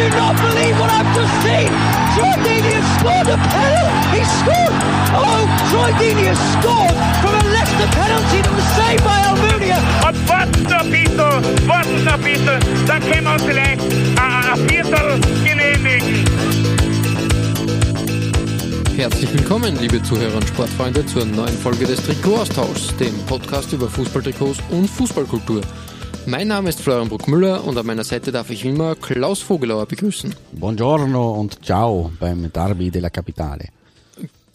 I do not believe what I've just seen! Troy Deeney has scored a penalty! He scored! Oh, Troy Deeney has scored from a Leicester penalty that was saved by Almunia! Warten noch ein bisschen, dann können wir uns vielleicht ein, ein Viertel genehmigen. Herzlich willkommen, liebe Zuhörer und Sportfreunde, zur neuen Folge des Trikot-Austauschs, dem Podcast über Fußballtrikots und Fußballkultur. Mein Name ist Florian Bruckmüller und an meiner Seite darf ich immer Klaus Vogelauer begrüßen. Buongiorno und ciao beim Derby della Capitale.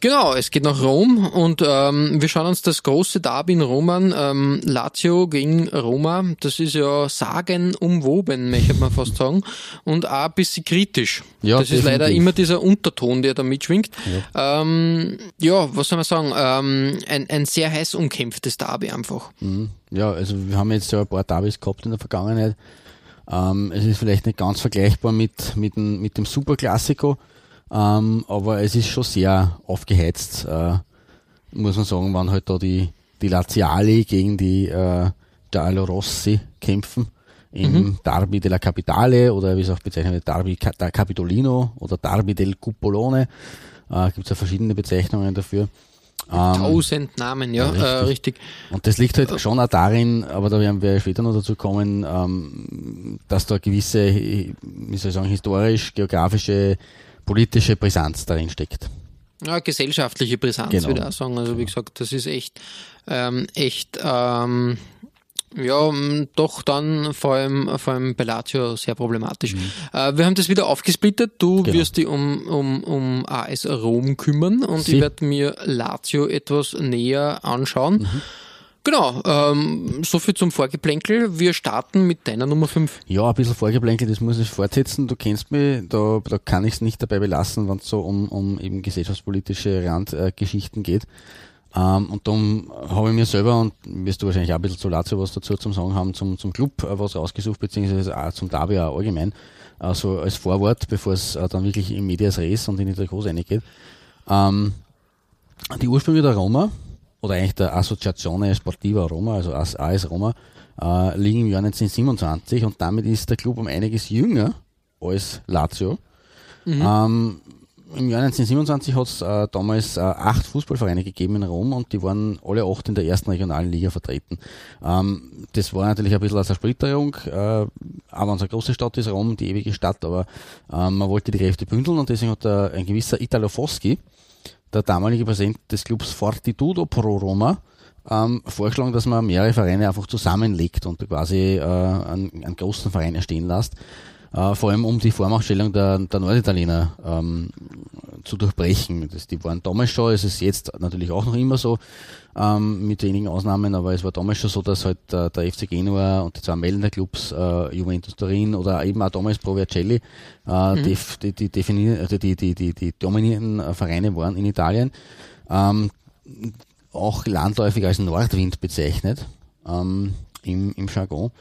Genau, es geht nach Rom und ähm, wir schauen uns das große Derby in Rom an. Ähm, Lazio gegen Roma, das ist ja sagenumwoben, möchte man fast sagen, und auch ein bisschen kritisch. Ja, das ist leider definitiv. immer dieser Unterton, der da mitschwingt. Ja, ähm, ja was soll man sagen, ähm, ein, ein sehr heiß umkämpftes Derby einfach. Ja, also wir haben jetzt ja ein paar Derbys gehabt in der Vergangenheit. Ähm, es ist vielleicht nicht ganz vergleichbar mit, mit, dem, mit dem Superklassiko, ähm, aber es ist schon sehr aufgeheizt, äh, muss man sagen, wann halt da die, die Laziali gegen die äh, Giallorossi kämpfen im Derby della Capitale oder wie es auch bezeichnet wird, Derby Ca- da Capitolino oder Derby del Cupolone. Äh, Gibt es ja verschiedene Bezeichnungen dafür. Ähm, Tausend Namen, ja, Ja, äh, richtig. und das liegt halt schon auch darin, aber da werden wir später noch dazu kommen, ähm, dass da gewisse, wie soll ich sagen, historisch, geografische, politische Brisanz darin steckt. Ja, gesellschaftliche Brisanz, Genau. würde ich auch sagen. Also wie gesagt, das ist echt, ähm, echt, ähm, ja, m, doch dann vor allem, vor allem bei Lazio sehr problematisch. Äh, wir haben das wieder aufgesplittet. Du Mhm. Genau. wirst dich um, um, um AS Rom kümmern und Sie. ich werde mir Lazio etwas näher anschauen. Mhm. Genau, ähm, so viel zum Vorgeplänkel. Wir starten mit deiner Nummer 5. Ja, ein bisschen Vorgeplänkelt, das muss ich fortsetzen. Du kennst mich, da, da kann ich es nicht dabei belassen, wenn es so um, um eben gesellschaftspolitische Randgeschichten äh, geht. Ähm, und darum habe ich mir selber, und wirst du wahrscheinlich auch ein bisschen zu Lazio was dazu zum Sagen haben, zum, zum Club äh, was rausgesucht, beziehungsweise auch zum Derby auch allgemein, also als Vorwort, bevor es äh, dann wirklich in Medias Res und in die Trikots reingeht. Ähm, die Ursprünge der Roma, oder eigentlich der Associazione Sportiva Roma, also AS Roma, äh, liegen im Jahr 1927 und damit ist der Club um einiges jünger als Lazio. Ähm, Im Jahr 1927 hat es äh, damals äh, acht Fußballvereine gegeben in Rom und die waren alle acht in der ersten regionalen Liga vertreten. Ähm, das war natürlich ein bisschen als eine Splitterung, äh, es eine große Stadt ist, Rom, die ewige Stadt, aber ähm, man wollte die Kräfte bündeln und deswegen hat äh, ein gewisser Italo Foschi, der damalige Präsident des Clubs Fortitudo Pro Roma, ähm, vorgeschlagen, dass man mehrere Vereine einfach zusammenlegt und quasi äh, einen, einen großen Verein erstehen lässt. Äh, vor allem um die Vormachtstellung der, der Norditaliener ähm, zu durchbrechen. Das, die waren damals schon, es ist jetzt natürlich auch noch immer so, ähm, mit wenigen Ausnahmen, aber es war damals schon so, dass halt äh, der FC Genua und die zwei Meldener Clubs, äh, Juventus Turin oder eben auch damals Pro Vercelli, äh, def, die, die, definier- also die, die, die, die dominierenden äh, Vereine waren in Italien. Ähm, auch landläufig als Nordwind bezeichnet ähm, im, im Jargon.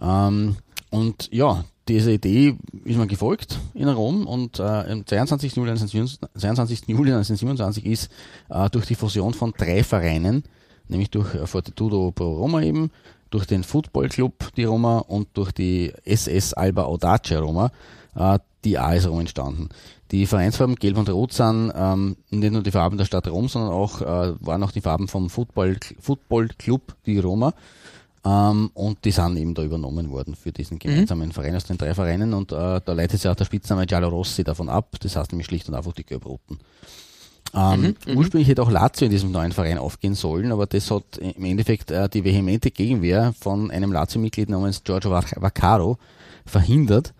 Ähm, und ja, dieser Idee ist man gefolgt in Rom und äh, am 22. Juli 1927 22. Juli 1927 ist äh, durch die Fusion von drei Vereinen, nämlich durch äh, Fortitudo Pro Roma eben, durch den Football Club die Roma und durch die SS Alba Audace Roma äh, die AS Rom entstanden. Die Vereinsfarben Gelb und Rot sind ähm, nicht nur die Farben der Stadt Rom, sondern auch äh, waren auch die Farben vom Football, Football Club die Roma. Ähm, und die sind eben da übernommen worden für diesen gemeinsamen Verein aus den drei Vereinen und äh, da leitet sich auch der Spitzname Giallo Rossi davon ab. Das heißt nämlich schlicht und einfach die Gelb-Roten. Ähm, ursprünglich hätte auch Lazio in diesem neuen Verein aufgehen sollen, aber das hat im Endeffekt äh, die vehemente Gegenwehr von einem Lazio-Mitglied namens Giorgio Vac- Vaccaro verhindert.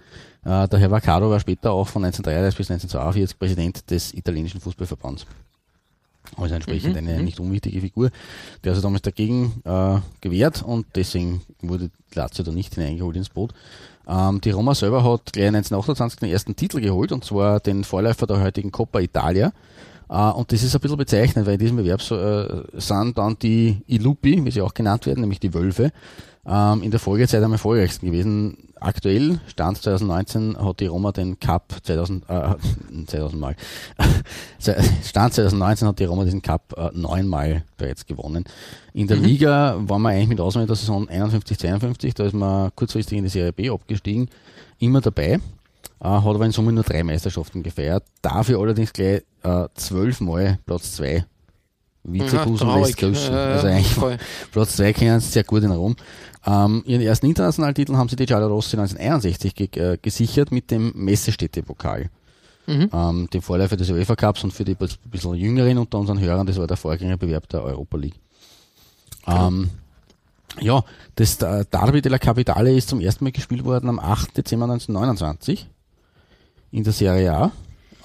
Äh, der Herr Vaccaro war später auch von 1933 bis 1942 Präsident des italienischen Fußballverbands. Also entsprechend eine nicht unwichtige Figur. Der hat sich damals dagegen äh, gewehrt und deswegen wurde Lazio da nicht hineingeholt ins Boot. Ähm, die Roma selber hat gleich 1928 den ersten Titel geholt und zwar den Vorläufer der heutigen Coppa Italia. Äh, und das ist ein bisschen bezeichnend, weil in diesem Bewerb so, äh, sind dann die Ilupi, wie sie auch genannt werden, nämlich die Wölfe, ähm, in der Folgezeit am erfolgreichsten gewesen. Aktuell, Stand 2019, hat die Roma den Cup 2000, äh, 2000 Mal. Stand 2019 hat die Roma diesen Cup äh, neunmal bereits gewonnen. In der mhm. Liga waren wir eigentlich mit Ausnahme der Saison 51-52, da ist man kurzfristig in die Serie B abgestiegen, immer dabei, äh, hat aber in Summe nur drei Meisterschaften gefeiert, dafür allerdings gleich äh, zwölfmal Platz zwei Vizebusen lässt grüßen. also eigentlich voll. Platz 2 kennen sie sehr gut in Rom. Ähm, ihren ersten internationalen Titel haben sie die Giallorossi 1961 ge äh, gesichert mit dem Messestädte-Pokal. Mhm. Ähm, dem Vorläufer des UEFA Cups und für die bisschen jüngeren unter unseren Hörern, das war der Vorgängerbewerb der Europa League. Ähm, ja, das Derby della Capitale ist zum ersten Mal gespielt worden am 8. Dezember 1929 in der Serie A.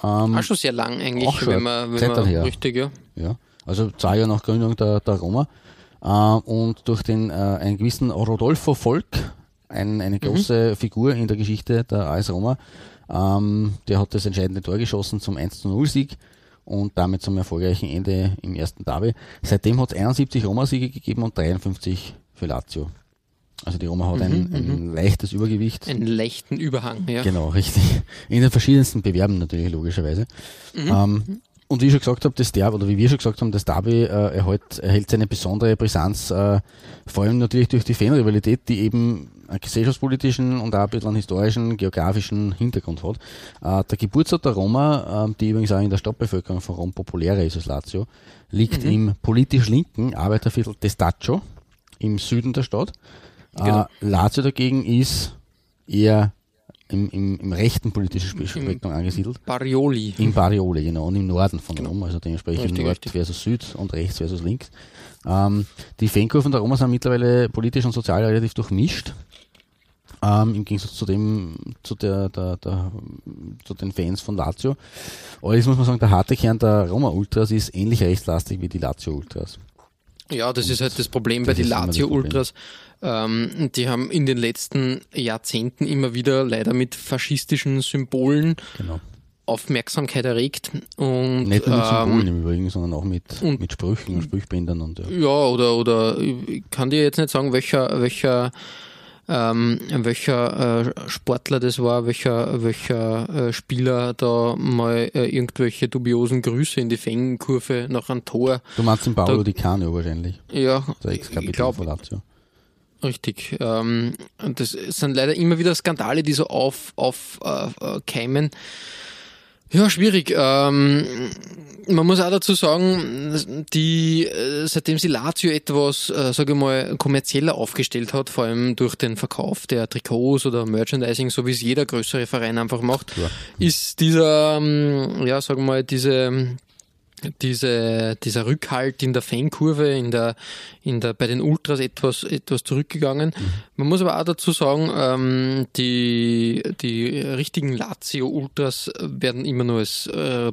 Ähm, auch schon sehr lang eigentlich, schon wenn man, wenn man richtig, ja. ja. Also zwei Jahre nach Gründung der, der Roma. Äh, und durch den äh, einen gewissen Rodolfo Volk, ein, eine mhm. große mhm. Figur in der Geschichte der AS Roma, ähm, der hat das entscheidende Tor geschossen zum 1 0 Sieg und damit zum erfolgreichen Ende im ersten Derby. Seitdem hat es 71 Roma-Siege gegeben und 53 für Lazio. Also die Roma hat ein, mhm, ein mhm. leichtes Übergewicht. Einen leichten Überhang, ja. Genau, richtig. In den verschiedensten Bewerben natürlich, logischerweise. Mhm. Ähm, und wie ich schon gesagt habe, das Derby, oder wie wir schon gesagt haben, das Derby äh, erhält, erhält seine besondere Brisanz, äh, vor allem natürlich durch die Fanrivalität, die eben einen gesellschaftspolitischen und auch ein bisschen einen historischen, geografischen Hintergrund hat. Äh, der Geburtsort der Roma, äh, die übrigens auch in der Stadtbevölkerung von Rom populärer ist als Lazio, liegt mhm. im politisch linken Arbeiterviertel Testaccio im Süden der Stadt. Genau. Äh, Lazio dagegen ist eher im, im, im rechten politischen Spektrum angesiedelt. Barioli. Im Barioli, genau, und im Norden von genau. Rom, also dementsprechend richtig, Nord richtig. versus Süd und rechts versus links. Ähm, die Fankurven der Roma sind mittlerweile politisch und sozial relativ durchmischt. Ähm, Im Gegensatz zu dem, zu der, der, der, zu den Fans von Lazio. Allerdings muss man sagen, der harte Kern der Roma Ultras ist ähnlich rechtslastig wie die Lazio Ultras. Ja, das ist halt das Problem bei den Lazio Ultras. Ähm, die haben in den letzten Jahrzehnten immer wieder leider mit faschistischen Symbolen genau. Aufmerksamkeit erregt. Und, Nicht nur mit ähm, Symbolen im Übrigen, sondern auch mit, und, mit Sprüchen und Sprüchbändern. Und, ja. ja, oder, oder ich kann dir jetzt nicht sagen, welcher, welcher ähm, welcher äh, Sportler das war, welcher, welcher äh, Spieler da mal äh, irgendwelche dubiosen Grüße in die Fängenkurve nach einem Tor. Du meinst den Paulo da, Di Canio wahrscheinlich. Ja, der Ex-Kapitän von Lazio. Richtig. Ähm, das sind leider immer wieder Skandale, die so aufkeimen. Auf, äh, keimen. Ja, schwierig. Ähm, man muss auch dazu sagen, die, äh, seitdem sie Lazio etwas, äh, sage ich mal, kommerzieller aufgestellt hat, vor allem durch den Verkauf der Trikots oder Merchandising, so wie es jeder größere Verein einfach macht, ja. ist dieser, ähm, ja, sagen wir mal, diese diese, dieser Rückhalt in der Fankurve, in der, in der, bei den Ultras etwas, etwas zurückgegangen. Mhm. Man muss aber auch dazu sagen, ähm, die, die richtigen Lazio-Ultras werden immer nur als äh,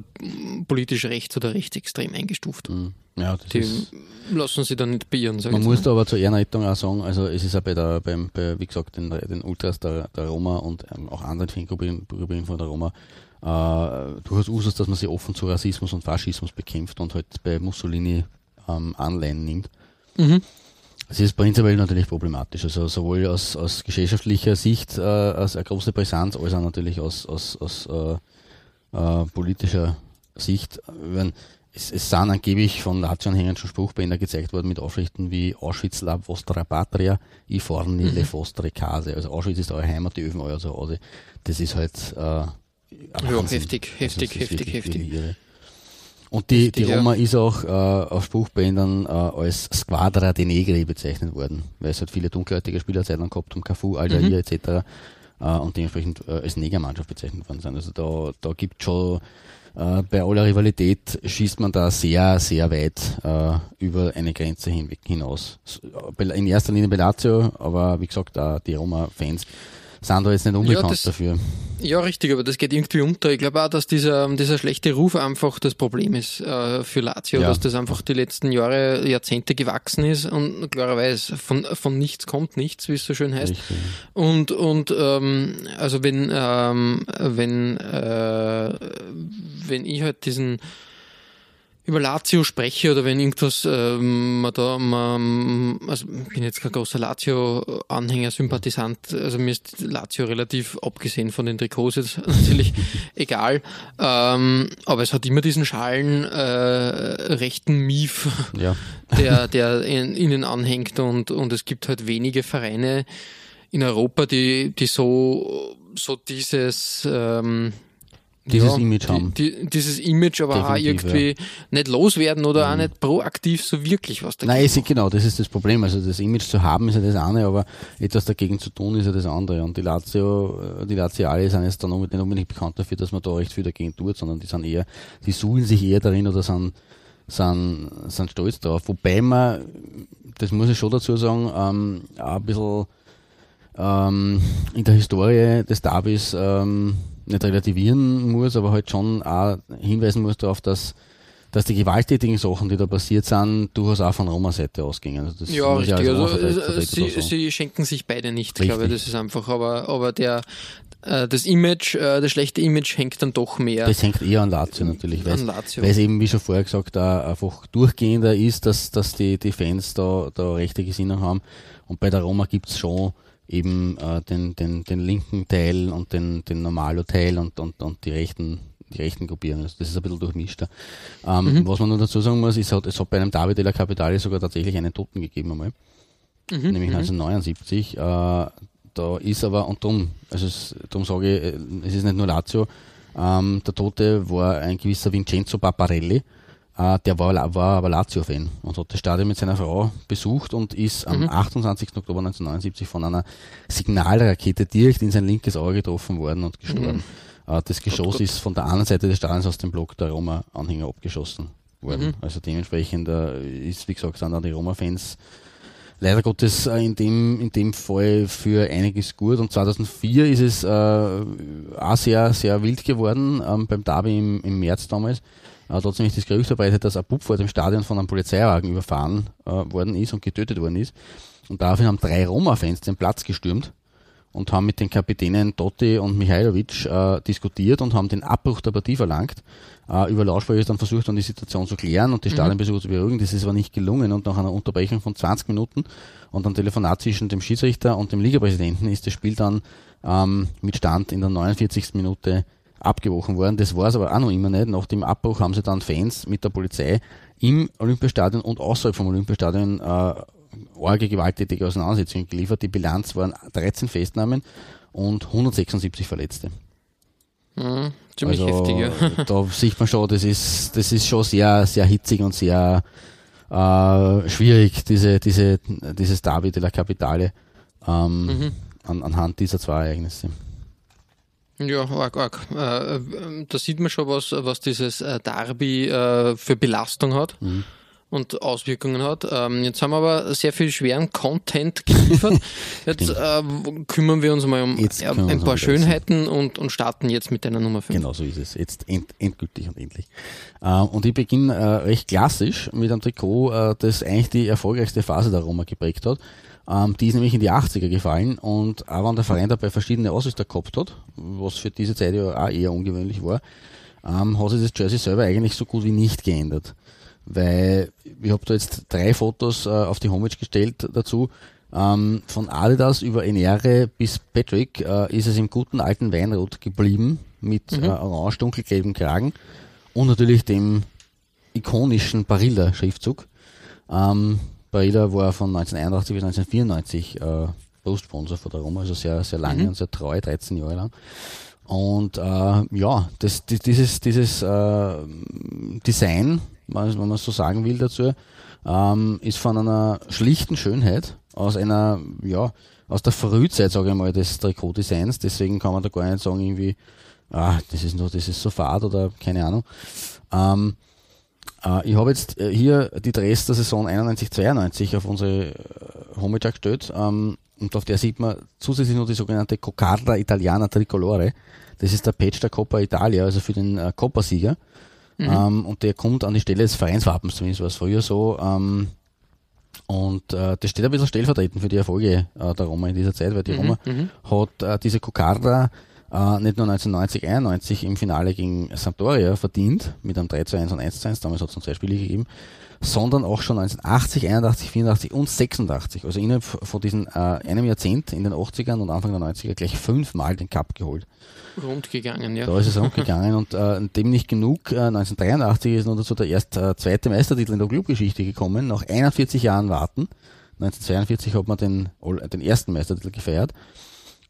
politisch rechts oder rechtsextrem eingestuft. Mhm. Ja, das die ist, lassen sie dann nicht beirren. Man muss da aber zur Ehrenrettung auch sagen, also es ist ja bei der, beim, bei, wie gesagt, den, den Ultras der, der Roma und ähm, auch anderen Fangruppen von der Roma äh, durchaus Usus, dass man sich offen zu Rassismus und Faschismus bekämpft und halt bei Mussolini ähm, Anleihen nimmt. Mhm. Es ist prinzipiell natürlich problematisch. Also sowohl aus, aus gesellschaftlicher Sicht äh, als eine große Brisanz, als auch natürlich aus, aus, aus äh, äh, politischer Sicht. Wenn, es, es sind angeblich von Lazio-Anhängern schon Spruchbänder gezeigt worden mit Aufschriften wie Auschwitz la vostra patria, i forni mhm. le vostre case. Also Auschwitz ist eure Heimat, die Öfen euer Zuhause. Das ist halt äh, ja, heftig, heftig, heftig, heftig. Und die, die Roma ist auch äh, auf Spruchbändern äh, als Squadra de Negri bezeichnet worden, weil es halt viele dunkelhäutige Spieler Zeit lang gehabt haben, Cafu, Aldair mhm. etc. Äh, und dementsprechend äh, als Negermannschaft bezeichnet worden sind. Also da, da gibt schon äh, bei aller Rivalität schießt man da sehr, sehr weit äh, über eine Grenze hinweg hinaus. In erster Linie bei Lazio, aber wie gesagt, auch die Roma-Fans sind da jetzt nicht unbekannt ja, das, dafür. Ja, richtig, aber das geht irgendwie unter. Ich glaube auch, dass dieser, dieser schlechte Ruf einfach das Problem ist äh, für Lazio, ja. dass das einfach die letzten Jahre, Jahrzehnte gewachsen ist und klarerweise von, von nichts kommt nichts, wie es so schön heißt. Richtig. Und, und ähm, also wenn, ähm, wenn, äh, wenn ich halt diesen über Lazio spreche oder wenn irgendwas ähm, man da, man, also ich bin jetzt kein großer Lazio-Anhänger, Sympathisant, also mir ist Lazio relativ abgesehen von den Trikots jetzt natürlich egal, ähm, aber es hat immer diesen schalen äh, rechten Mief, Ja. der, der in, ihnen anhängt und, und es gibt halt wenige Vereine in Europa, die, die so, so dieses ähm, Dieses Image haben. Die, die, dieses Image aber auch Definitiv, irgendwie nicht loswerden oder auch nicht proaktiv so wirklich was dagegen. Nein, ist, genau, das ist das Problem. Also das Image zu haben ist ja das eine, aber etwas dagegen zu tun ist ja das andere. Und die Lazio, äh, die Laziale sind jetzt dann nicht unbedingt bekannt dafür, dass man da recht viel dagegen tut, sondern die sind eher, die suhlen sich eher darin oder sind, sind, sind stolz drauf. Wobei man, das muss ich schon dazu sagen, ähm, auch ein bisschen ähm, in der Historie des Derbys ähm, nicht relativieren muss, aber halt schon auch hinweisen muss darauf, dass dass die gewalttätigen Sachen, die da passiert sind, durchaus auch von Roma-Seite ausgingen. Also das ja, richtig. als Also, äh, so sie, sie schenken sich beide nicht, Richtig. glaube ich. Das ist einfach, aber, aber der, äh, das Image, äh, das schlechte Image hängt dann doch mehr Das hängt eher an Lazio natürlich, weil an es- Lazio. weil es eben, wie schon vorher gesagt, auch einfach durchgehender ist, dass, dass die, die Fans da, da rechte Gesinnung haben. Und bei der Roma gibt's schon eben äh, den, den, den linken Teil und den, den Normalo-Teil und, und, und die rechten die rechten Gruppierungen. Also das ist ein bisschen durchmischter. Ähm, Was man nur dazu sagen muss, ist, es hat bei einem David della Capitale sogar tatsächlich einen Toten gegeben einmal. nämlich 1979. Äh, da ist aber, und darum, also es, darum sage ich, äh, es ist nicht nur Lazio, ähm, der Tote war ein gewisser Vincenzo Paparelli, äh, der war, war aber Lazio-Fan und hat das Stadion mit seiner Frau besucht und ist am 28. Oktober 1979 von einer Signalrakete direkt in sein linkes Auge getroffen worden und gestorben. Äh, das Geschoss ist von der anderen Seite des Stadions aus dem Block der Roma-Anhänger abgeschossen worden. Also dementsprechend äh, ist, wie gesagt, sind auch die Roma-Fans leider Gottes äh, in dem, in dem Fall für einiges gut. Und 2004 ist es äh, auch sehr, sehr wild geworden ähm, beim Derby im, im März damals. Äh, hat nämlich das Gerücht verbreitet, dass ein Bub vor dem Stadion von einem Polizeiwagen überfahren äh, worden ist und getötet worden ist. Und daraufhin haben drei Roma-Fans den Platz gestürmt und haben mit den Kapitänen Totti und Mihailovic äh, diskutiert und haben den Abbruch der Partie verlangt. Äh, über Lautsprecher ist dann versucht, dann die Situation zu klären und die Stadionbesucher zu beruhigen. Das ist aber nicht gelungen und nach einer Unterbrechung von 20 Minuten und einem Telefonat zwischen dem Schiedsrichter und dem Ligapräsidenten ist das Spiel dann ähm, mit Stand in der 49. Minute abgebrochen worden. Das war es aber auch noch immer nicht. Nach dem Abbruch haben sie dann Fans mit der Polizei im Olympiastadion und außerhalb vom Olympiastadion äh, arge gewalttätige Auseinandersetzungen geliefert. Die Bilanz waren 13 Festnahmen und 176 Verletzte. Mhm, ziemlich also, heftig, ja. Da sieht man schon, das ist, das ist schon sehr, sehr hitzig und sehr äh, schwierig, diese, diese, dieses Derby de la Capitale ähm, Mhm. an, anhand dieser zwei Ereignisse. Ja, arg, arg. Äh, da sieht man schon, was, was dieses äh, Derby äh, für Belastung hat Mhm. und Auswirkungen hat. Ähm, jetzt haben wir aber sehr viel schweren Content geliefert. Jetzt äh, kümmern wir uns mal um äh, ein paar. Schönheiten und, und starten jetzt mit deiner Nummer 5. Genau so ist es. Jetzt end, endgültig und endlich. Äh, und ich beginne äh, recht klassisch mit einem Trikot, äh, das eigentlich die erfolgreichste Phase der Roma geprägt hat. Ähm, die ist nämlich in die 80er gefallen und auch wenn der Verein dabei verschiedene Ausrüster gehabt hat, was für diese Zeit ja auch eher ungewöhnlich war, ähm, hat sich das Jersey selber eigentlich so gut wie nicht geändert. Weil ich habe da jetzt drei Fotos äh, auf die Homepage gestellt dazu. Ähm, von Adidas über Enere bis Patrick äh, ist es im guten alten Weinrot geblieben mit äh, orange dunkelgelben Kragen und natürlich dem ikonischen Barilla-Schriftzug. Ähm, Barilla war von 1981 bis 1994 äh, Brustsponsor von der Roma, also sehr, sehr lange und sehr treu, 13 Jahre lang. Und äh, ja, das, die- dieses, dieses äh, Design, wenn man es so sagen will dazu, ähm, ist von einer schlichten Schönheit aus einer, ja, aus der Frühzeit, sage ich mal, des Trikotdesigns. Deswegen kann man da gar nicht sagen, irgendwie, ah, das ist nur, das ist so fad oder keine Ahnung. Ähm, äh, ich habe jetzt äh, hier die Dress der Saison 91-92 auf unsere äh, Homepage gestellt ähm, und auf der sieht man zusätzlich noch die sogenannte Coccarda Italiana Tricolore. Das ist der Patch der Coppa Italia, also für den äh, Coppa-Sieger. Ähm, und der kommt an die Stelle des Vereinswappens, zumindest war es früher so. Ähm, und äh, das steht ein bisschen stellvertretend für die Erfolge äh, der Roma in dieser Zeit, weil die Roma hat äh, diese Coccarda äh, nicht nur 1990, 91 im Finale gegen Sampdoria verdient, mit einem 3 zu 1 und 1 zu 1, damals hat es noch zwei Spiele gegeben, sondern auch schon 1980, 81, 84 und 86. Also innerhalb von diesen äh, einem Jahrzehnt in den 80ern und Anfang der 90er gleich fünfmal den Cup geholt. Rund gegangen, ja. Da ist es rundgegangen und äh, dem nicht genug. Äh, 1983 ist noch dazu der erst äh, zweite Meistertitel in der Clubgeschichte gekommen, nach 41 Jahren Warten. 1942 hat man den, den ersten Meistertitel gefeiert.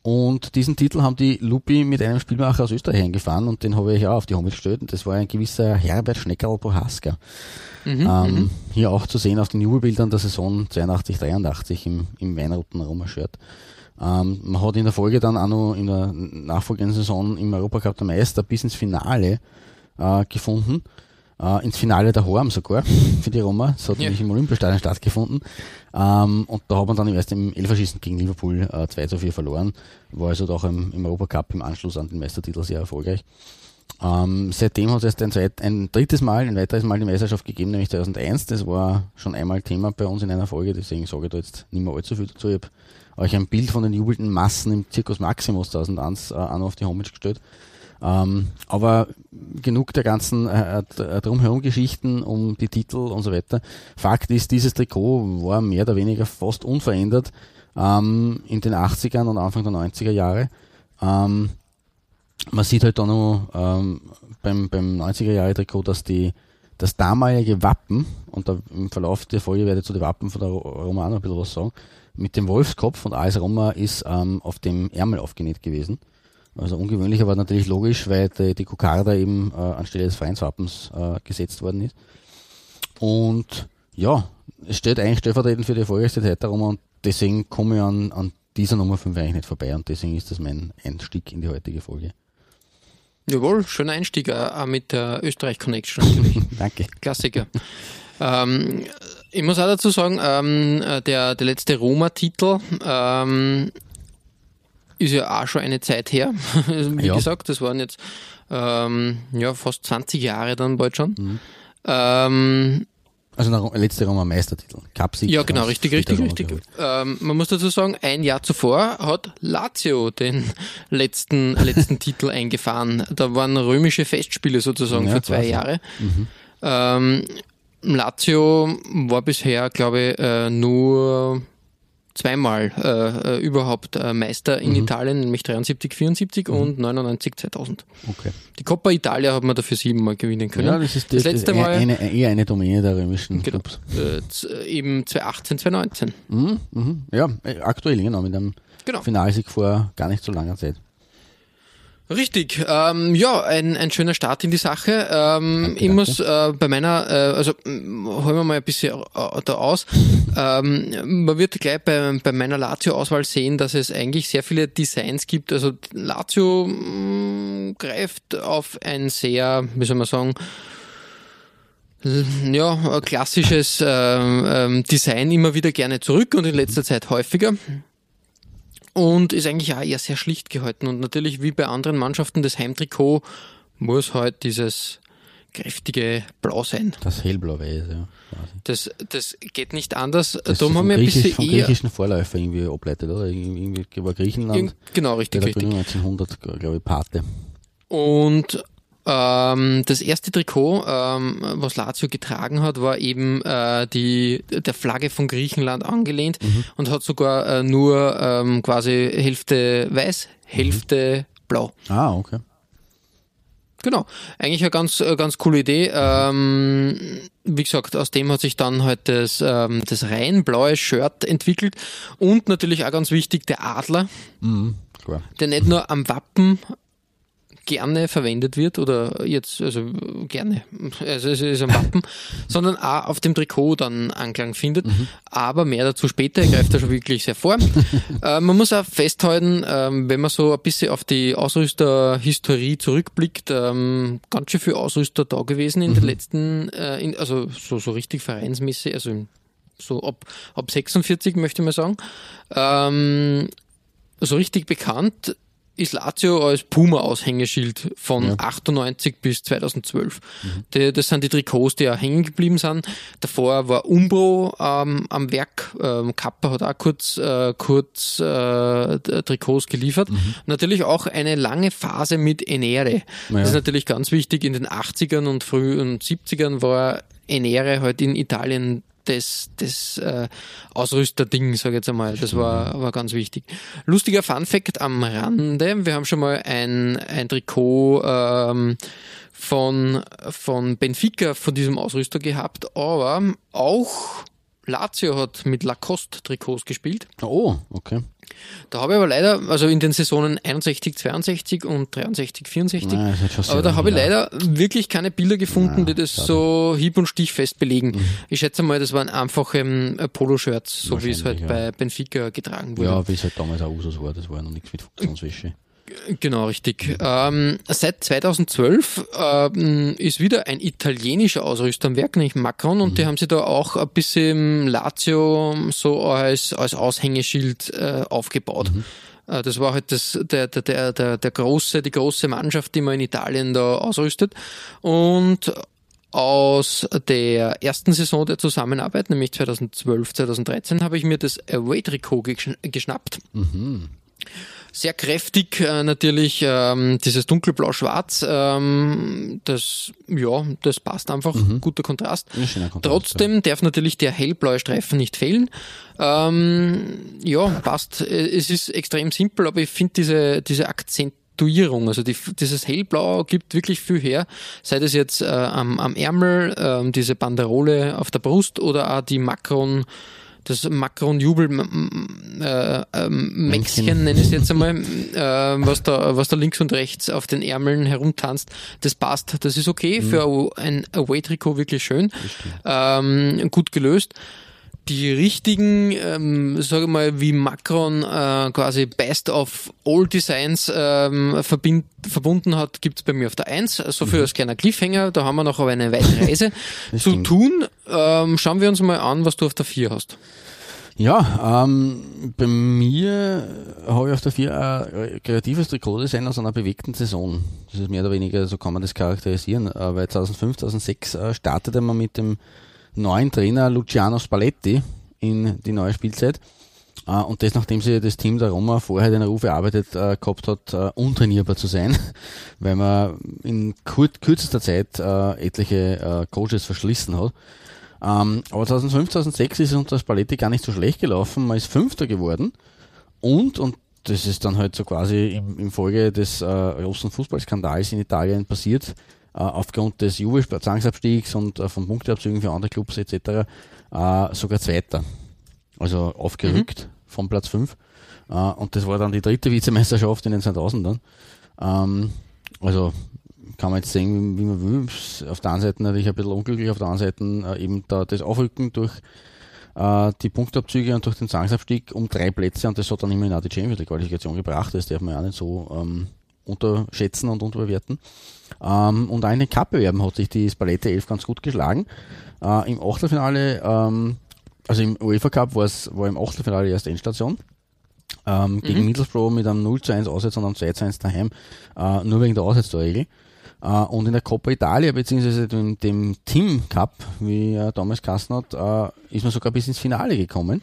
Und diesen Titel haben die Lupi mit einem Spielmacher aus Österreich eingefahren und den habe ich auch auf die Homepage gestellt. Und das war ein gewisser Herbert Schneckerl Bohaska. Mhm, ähm, mhm. hier auch zu sehen auf den Jubelbildern der Saison 82, 83 im, im weinroten Roma-Shirt. Ähm, man hat in der Folge dann auch noch in der nachfolgenden Saison im Europacup der Meister bis ins Finale äh, gefunden äh, ins Finale der Horm sogar für die Roma. Das hat ja. nämlich im Olympiastadion stattgefunden. Ähm, und da hat man dann im ersten Elferschießen gegen Liverpool äh, 2 zu 4 verloren. War also auch im, im Europacup im Anschluss an den Meistertitel sehr erfolgreich. Ähm, seitdem hat es erst ein, zweit, ein drittes Mal, ein weiteres Mal die Meisterschaft gegeben, nämlich 2001. Das war schon einmal Thema bei uns in einer Folge, deswegen sage ich da jetzt nicht mehr allzu viel dazu. Ich habe euch ein Bild von den jubelnden Massen im Zirkus Maximus 2001 äh, auch noch auf die Homepage gestellt. Ähm, aber genug der ganzen äh, äh, drumherum Geschichten um die Titel und so weiter. Fakt ist, dieses Trikot war mehr oder weniger fast unverändert ähm, in den 80ern und Anfang der 90er Jahre. Ähm, man sieht halt da noch ähm, beim, beim 90er Jahre Trikot, dass die das damalige Wappen, und da im Verlauf der Folge werde ich zu den Wappen von der Roma noch ein bisschen was sagen, mit dem Wolfskopf und AS Roma ist ähm, auf dem Ärmel aufgenäht gewesen. Also ungewöhnlich, aber natürlich logisch, weil die, die Kokarda eben äh, anstelle des Vereinswappens äh, gesetzt worden ist. Und ja, es steht eigentlich stellvertretend für die erfolgreichste Zeit darum und deswegen komme ich an, an dieser Nummer 5 eigentlich nicht vorbei und deswegen ist das mein Einstieg in die heutige Folge. Jawohl, schöner Einstieg auch mit der Österreich Connection. Danke. Klassiker. ähm, ich muss auch dazu sagen, ähm, der, der letzte Roma-Titel ähm, ist ja auch schon eine Zeit her. Wie ja. gesagt, das waren jetzt ähm, ja, fast 20 Jahre dann bald schon. Mhm. Ähm, also der letzte Roma Meistertitel. Cup Ja, genau, richtig, richtig, richtig. Ähm, man muss dazu sagen, ein Jahr zuvor hat Lazio den letzten, letzten Titel eingefahren. Da waren römische Festspiele sozusagen ja, für zwei Jahre. Mhm. Ähm, Lazio war bisher, glaube ich, äh, nur zweimal äh, äh, überhaupt äh, Meister in mhm. Italien, nämlich 73, 74 mhm. und 99, 2000. Okay. Die Coppa Italia hat man dafür siebenmal gewinnen können. Ja, das ist das, das letzte das Mal eine, eher eine Domäne der römischen genau, Clubs. Äh, eben 2018, 2019. Mhm, mhm. Ja, äh, aktuell genau mit einem genau. Finalsieg vor gar nicht so langer Zeit. Richtig, ähm, ja, ein, ein schöner Start in die Sache. Ähm, danke, ich muss äh, bei meiner, äh, also holen wir mal ein bisschen äh, da aus. ähm, man wird gleich bei, bei meiner Lazio-Auswahl sehen, dass es eigentlich sehr viele Designs gibt. Also Lazio mh, mm, greift auf ein sehr, wie soll man sagen, ja, klassisches äh, ähm, Design immer wieder gerne zurück und in letzter Zeit häufiger und ist eigentlich auch eher sehr schlicht gehalten. Und natürlich wie bei anderen Mannschaften das Heimtrikot muss halt dieses kräftige Blau sein. Das hellblau-weiß, ja. Das, das geht nicht anders. Das Darum haben wir ein bisschen vom eher griechischen Vorläufer irgendwie ableitet, oder? Irgendwie war Griechenland. Genau, richtig, richtig. 1900, glaube ich, Pate. Und ähm, das erste Trikot, ähm, was Lazio getragen hat, war eben äh, die der Flagge von Griechenland angelehnt mhm. und hat sogar äh, nur ähm, quasi Hälfte weiß, Hälfte mhm. blau. Ah, okay. Genau, eigentlich eine ganz, eine ganz coole Idee. Ähm, wie gesagt, aus dem hat sich dann halt das, ähm, das rein blaue Shirt entwickelt und natürlich auch ganz wichtig der Adler, mhm, der nicht nur am Wappen gerne verwendet wird oder jetzt, also gerne, also es ist ein Wappen, sondern auch auf dem Trikot dann Anklang findet. Mhm. Aber mehr dazu später, er greift da schon wirklich sehr vor. äh, man muss auch festhalten, ähm, wenn man so ein bisschen auf die Ausrüsterhistorie zurückblickt, ähm, ganz schön viel Ausrüster da gewesen in mhm. den letzten, äh, in, also so, so richtig vereinsmäßig, also so ab, ab 46 möchte ich mal sagen. Ähm, so richtig bekannt ist Lazio als Puma-Aushängeschild von Ja. 98 bis 2012. Die, das sind die Trikots, die auch hängen geblieben sind. Davor war Umbro ähm, am Werk. Ähm, Kappa hat auch kurz, äh, kurz äh, Trikots geliefert. Natürlich auch eine lange Phase mit Enere. Ja. Das ist natürlich ganz wichtig. In den 80ern und frühen 70ern war Enere halt in Italien das, das äh, Ausrüsterding, sage ich jetzt einmal. Das war, war ganz wichtig. Lustiger Fun-Fact am Rande. Wir haben schon mal ein, ein Trikot ähm, von, von Benfica von diesem Ausrüster gehabt, aber auch Lazio hat mit Lacoste-Trikots gespielt. Oh, okay. Da habe ich aber leider, also in den Saisonen 61, 62 und 63, 64, Nein, aber da habe ich leider wirklich keine Bilder gefunden, die das so hieb- und stichfest belegen. Mhm. Ich schätze mal, das waren einfache ähm, Poloshirts, so wie es halt ja. bei Benfica getragen wurde. Ja, wie es halt damals auch Usus war, das war ja noch nichts mit Funktionswäsche. Genau, richtig. Ähm, seit 2012 ähm, ist wieder ein italienischer Ausrüster am Werk, nämlich Macron, und die haben sie da auch ein bisschen Lazio so als, als Aushängeschild äh, aufgebaut. Äh, Das war halt das, der, der, der, der, der große, die große Mannschaft, die man in Italien da ausrüstet. Und aus der ersten Saison der Zusammenarbeit, nämlich 2012, 2013, habe ich mir das Away-Trikot gesch- geschnappt sehr kräftig äh, natürlich ähm, dieses dunkelblau-schwarz ähm, das ja das passt einfach. Guter Kontrast. Kontrast, trotzdem darf natürlich der hellblaue Streifen nicht fehlen. Ähm, ja passt. Äh, es ist extrem simpel aber ich finde diese diese Akzentuierung also die, dieses hellblau gibt wirklich viel her. Sei das jetzt äh, am, am Ärmel ähm, diese Banderole auf der Brust oder auch die Macron das Macron-Jubel äh, ähm, Mäxchen, nenne ich es jetzt einmal, äh, was, da, was da links und rechts auf den Ärmeln herumtanzt, das passt. Das ist okay für ein Away-Trikot wirklich schön. Ähm, gut gelöst. Die richtigen, ähm, sage mal, wie Macron äh, quasi Best of All Designs ähm, verbind, verbunden hat, gibt's bei mir auf der 1. So viel als kleiner Cliffhanger, da haben wir noch aber eine weite Reise zu tun. Ähm, schauen wir uns mal an, was du auf der 4 hast. Ja, ähm, bei mir habe ich auf der 4 ein kreatives Trikotdesign aus einer bewegten Saison. Das ist mehr oder weniger, so kann man das charakterisieren. Äh, weil 2005, 2006 äh, startete man mit dem neuen Trainer Luciano Spalletti in die neue Spielzeit. Äh, und das, nachdem sie das Team der Roma vorher den Ruf erarbeitet äh, gehabt hat, äh, untrainierbar zu sein, weil man in kur kürzester Zeit äh, etliche äh, Coaches verschlissen hat. Ähm, aber 2005, 2006 ist es unter Spalletti gar nicht so schlecht gelaufen. Man ist Fünfter geworden. Und, und das ist dann halt so quasi im, im Folge des äh, großen Fußballskandals in Italien passiert, äh, aufgrund des Juve-Zwangsabstiegs und äh, von Punkteabzügen für andere Clubs etc. Äh, sogar Zweiter. Also aufgerückt von Platz 5. Äh, und das war dann die dritte Vizemeisterschaft in den 2000ern. Ähm, also kann man jetzt sehen, wie man will. Auf der einen Seite natürlich ein bisschen unglücklich, auf der anderen Seite äh, eben da das Aufrücken durch äh, die Punktabzüge und durch den Zwangsabstieg um drei Plätze und das hat dann immerhin auch die Champions League Qualifikation gebracht. Das darf man ja auch nicht so ähm, unterschätzen und unterbewerten. Ähm, und auch in den Cup-Bewerben hat sich die Spalette 11 ganz gut geschlagen. Äh, Im Achtelfinale, ähm, also im UEFA Cup war es war im Achtelfinale erst Endstation. Ähm, gegen Middlesbrough mit einem 0 zu 1 Auswärts und einem 2 zu 1 daheim, äh, nur wegen der Auswärtstorregel. Äh, und in der Coppa Italia, beziehungsweise dem, dem Team Cup, wie er damals geheißen hat, äh, ist man sogar bis ins Finale gekommen.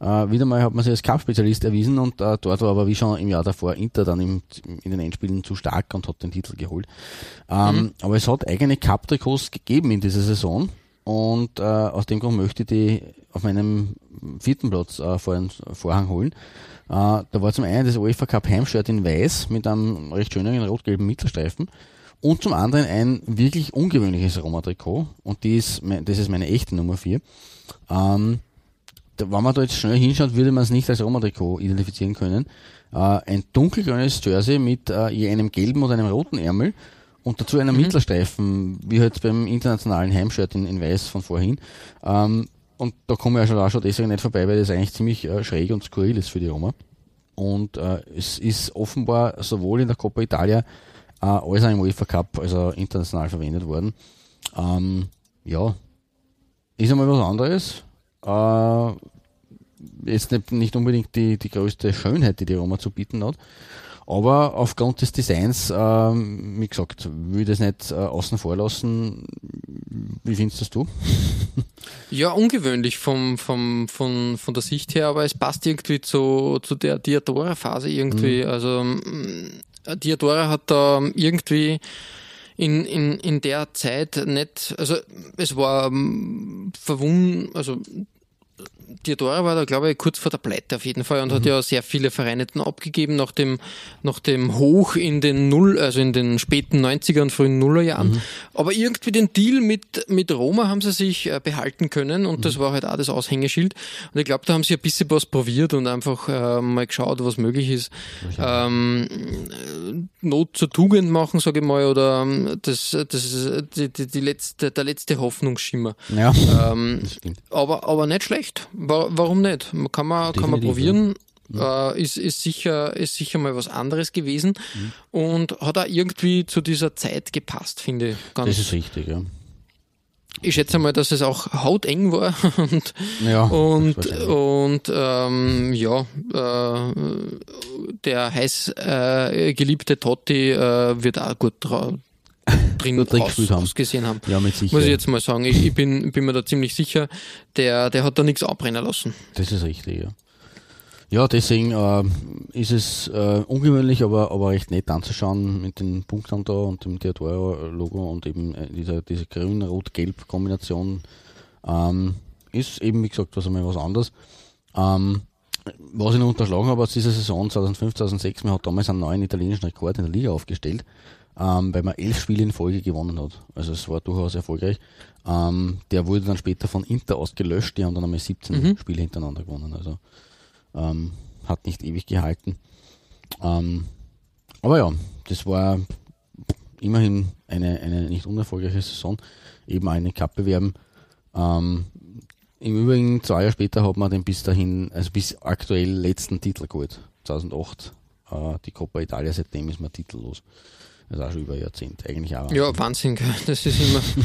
Äh, wieder mal hat man sich als Cup-Spezialist erwiesen und äh, dort war aber wie schon im Jahr davor Inter dann im, in den Endspielen zu stark und hat den Titel geholt. Ähm, Aber es hat eigene Cup-Trikots gegeben in dieser Saison und äh, aus dem Grund möchte ich die auf meinem vierten Platz äh, vor den Vorhang holen. Äh, da war zum einen das UEFA Cup Heimshirt in weiß mit einem recht schönen rot-gelben Mittelstreifen und zum anderen ein wirklich ungewöhnliches Roma-Trikot und die ist, mein- das ist meine echte Nummer 4. Ähm, wenn man da jetzt schnell hinschaut, würde man es nicht als Roma-Trikot identifizieren können. Äh, ein dunkelgrünes Jersey mit äh, je einem gelben oder einem roten Ärmel und dazu einem Mittelstreifen, wie halt beim internationalen Heimshirt in, in weiß von vorhin. Ähm, und da komme ich ja schon, auch schon deswegen nicht vorbei, weil das eigentlich ziemlich äh, schräg und skurril ist für die Roma. Und äh, es ist offenbar sowohl in der Coppa Italia äh, als auch im UEFA Cup, also international verwendet worden. Ähm, ja, ist einmal was anderes. Äh, jetzt nicht, nicht unbedingt die, die größte Schönheit, die die Roma zu bieten hat. Aber aufgrund des Designs, ähm, wie gesagt, will ich das nicht äh, außen vor lassen. Wie findest das du? Ja, ungewöhnlich vom, vom, von, von der Sicht her, aber es passt irgendwie zu, zu der Diadora-Phase irgendwie. Mhm. Also Diadora hat da irgendwie in, in, in der Zeit nicht, also es war mm, verwund, also Diodora war da, glaube ich, kurz vor der Pleite auf jeden Fall und hat ja sehr viele Vereine dann abgegeben nach dem, nach dem Hoch in den Null, also in den späten 90er und frühen Nullerjahren. Aber irgendwie den Deal mit, mit Roma haben sie sich äh, behalten können und das war halt auch das Aushängeschild. Und ich glaube, da haben sie ein bisschen was probiert und einfach äh, mal geschaut, was möglich ist. Ähm, Not zur Tugend machen, sage ich mal, oder ähm, das, das ist die, die, die letzte, der letzte Hoffnungsschimmer. Ja, Ähm, aber, aber nicht schlecht. Wa- Warum nicht? Kann man, kann man probieren. Äh, ist, ist, sicher, ist sicher mal was anderes gewesen Mhm. und hat auch irgendwie zu dieser Zeit gepasst, finde ich. Ganz, Das ist richtig, ja. ich schätze mal, dass es auch hauteng war und, Ja, und, und ähm, ja, äh, der heiß äh, geliebte Totti äh, wird auch gut drin Gut drin aus, gespielt haben. ausgesehen haben. Ja, mit Sicherheit. Muss ich jetzt mal sagen. Ich, ich bin, bin mir da ziemlich sicher, der, der hat da nichts abbrennen lassen. Das ist richtig, ja. Ja, deswegen äh, ist es äh, ungewöhnlich, aber, aber recht nett anzuschauen mit den Punkten da und dem Theodora-Logo und eben äh, dieser, diese grün-rot-gelb-Kombination. Ähm, ist eben, wie gesagt, was einmal was anderes. Ähm, was ich noch unterschlagen habe aus dieser Saison 2005, 2006, man hat damals einen neuen italienischen Rekord in der Liga aufgestellt, ähm, weil man elf Spiele in Folge gewonnen hat. Also es war durchaus erfolgreich. Ähm, der wurde dann später von Inter ausgelöscht, die haben dann einmal 17 Spiele hintereinander gewonnen. Also ähm, hat nicht ewig gehalten. Ähm, aber ja, das war immerhin eine, eine nicht unerfolgreiche Saison, eben eine Cup-Bewerben. Ähm, Im Übrigen, zwei Jahre später hat man den bis dahin, also bis aktuell letzten Titel geholt. 2008, äh, die Coppa Italia, seitdem ist man titellos. Also auch schon über ein Jahrzehnt, eigentlich auch. Ja, Wahnsinn, das ist immer.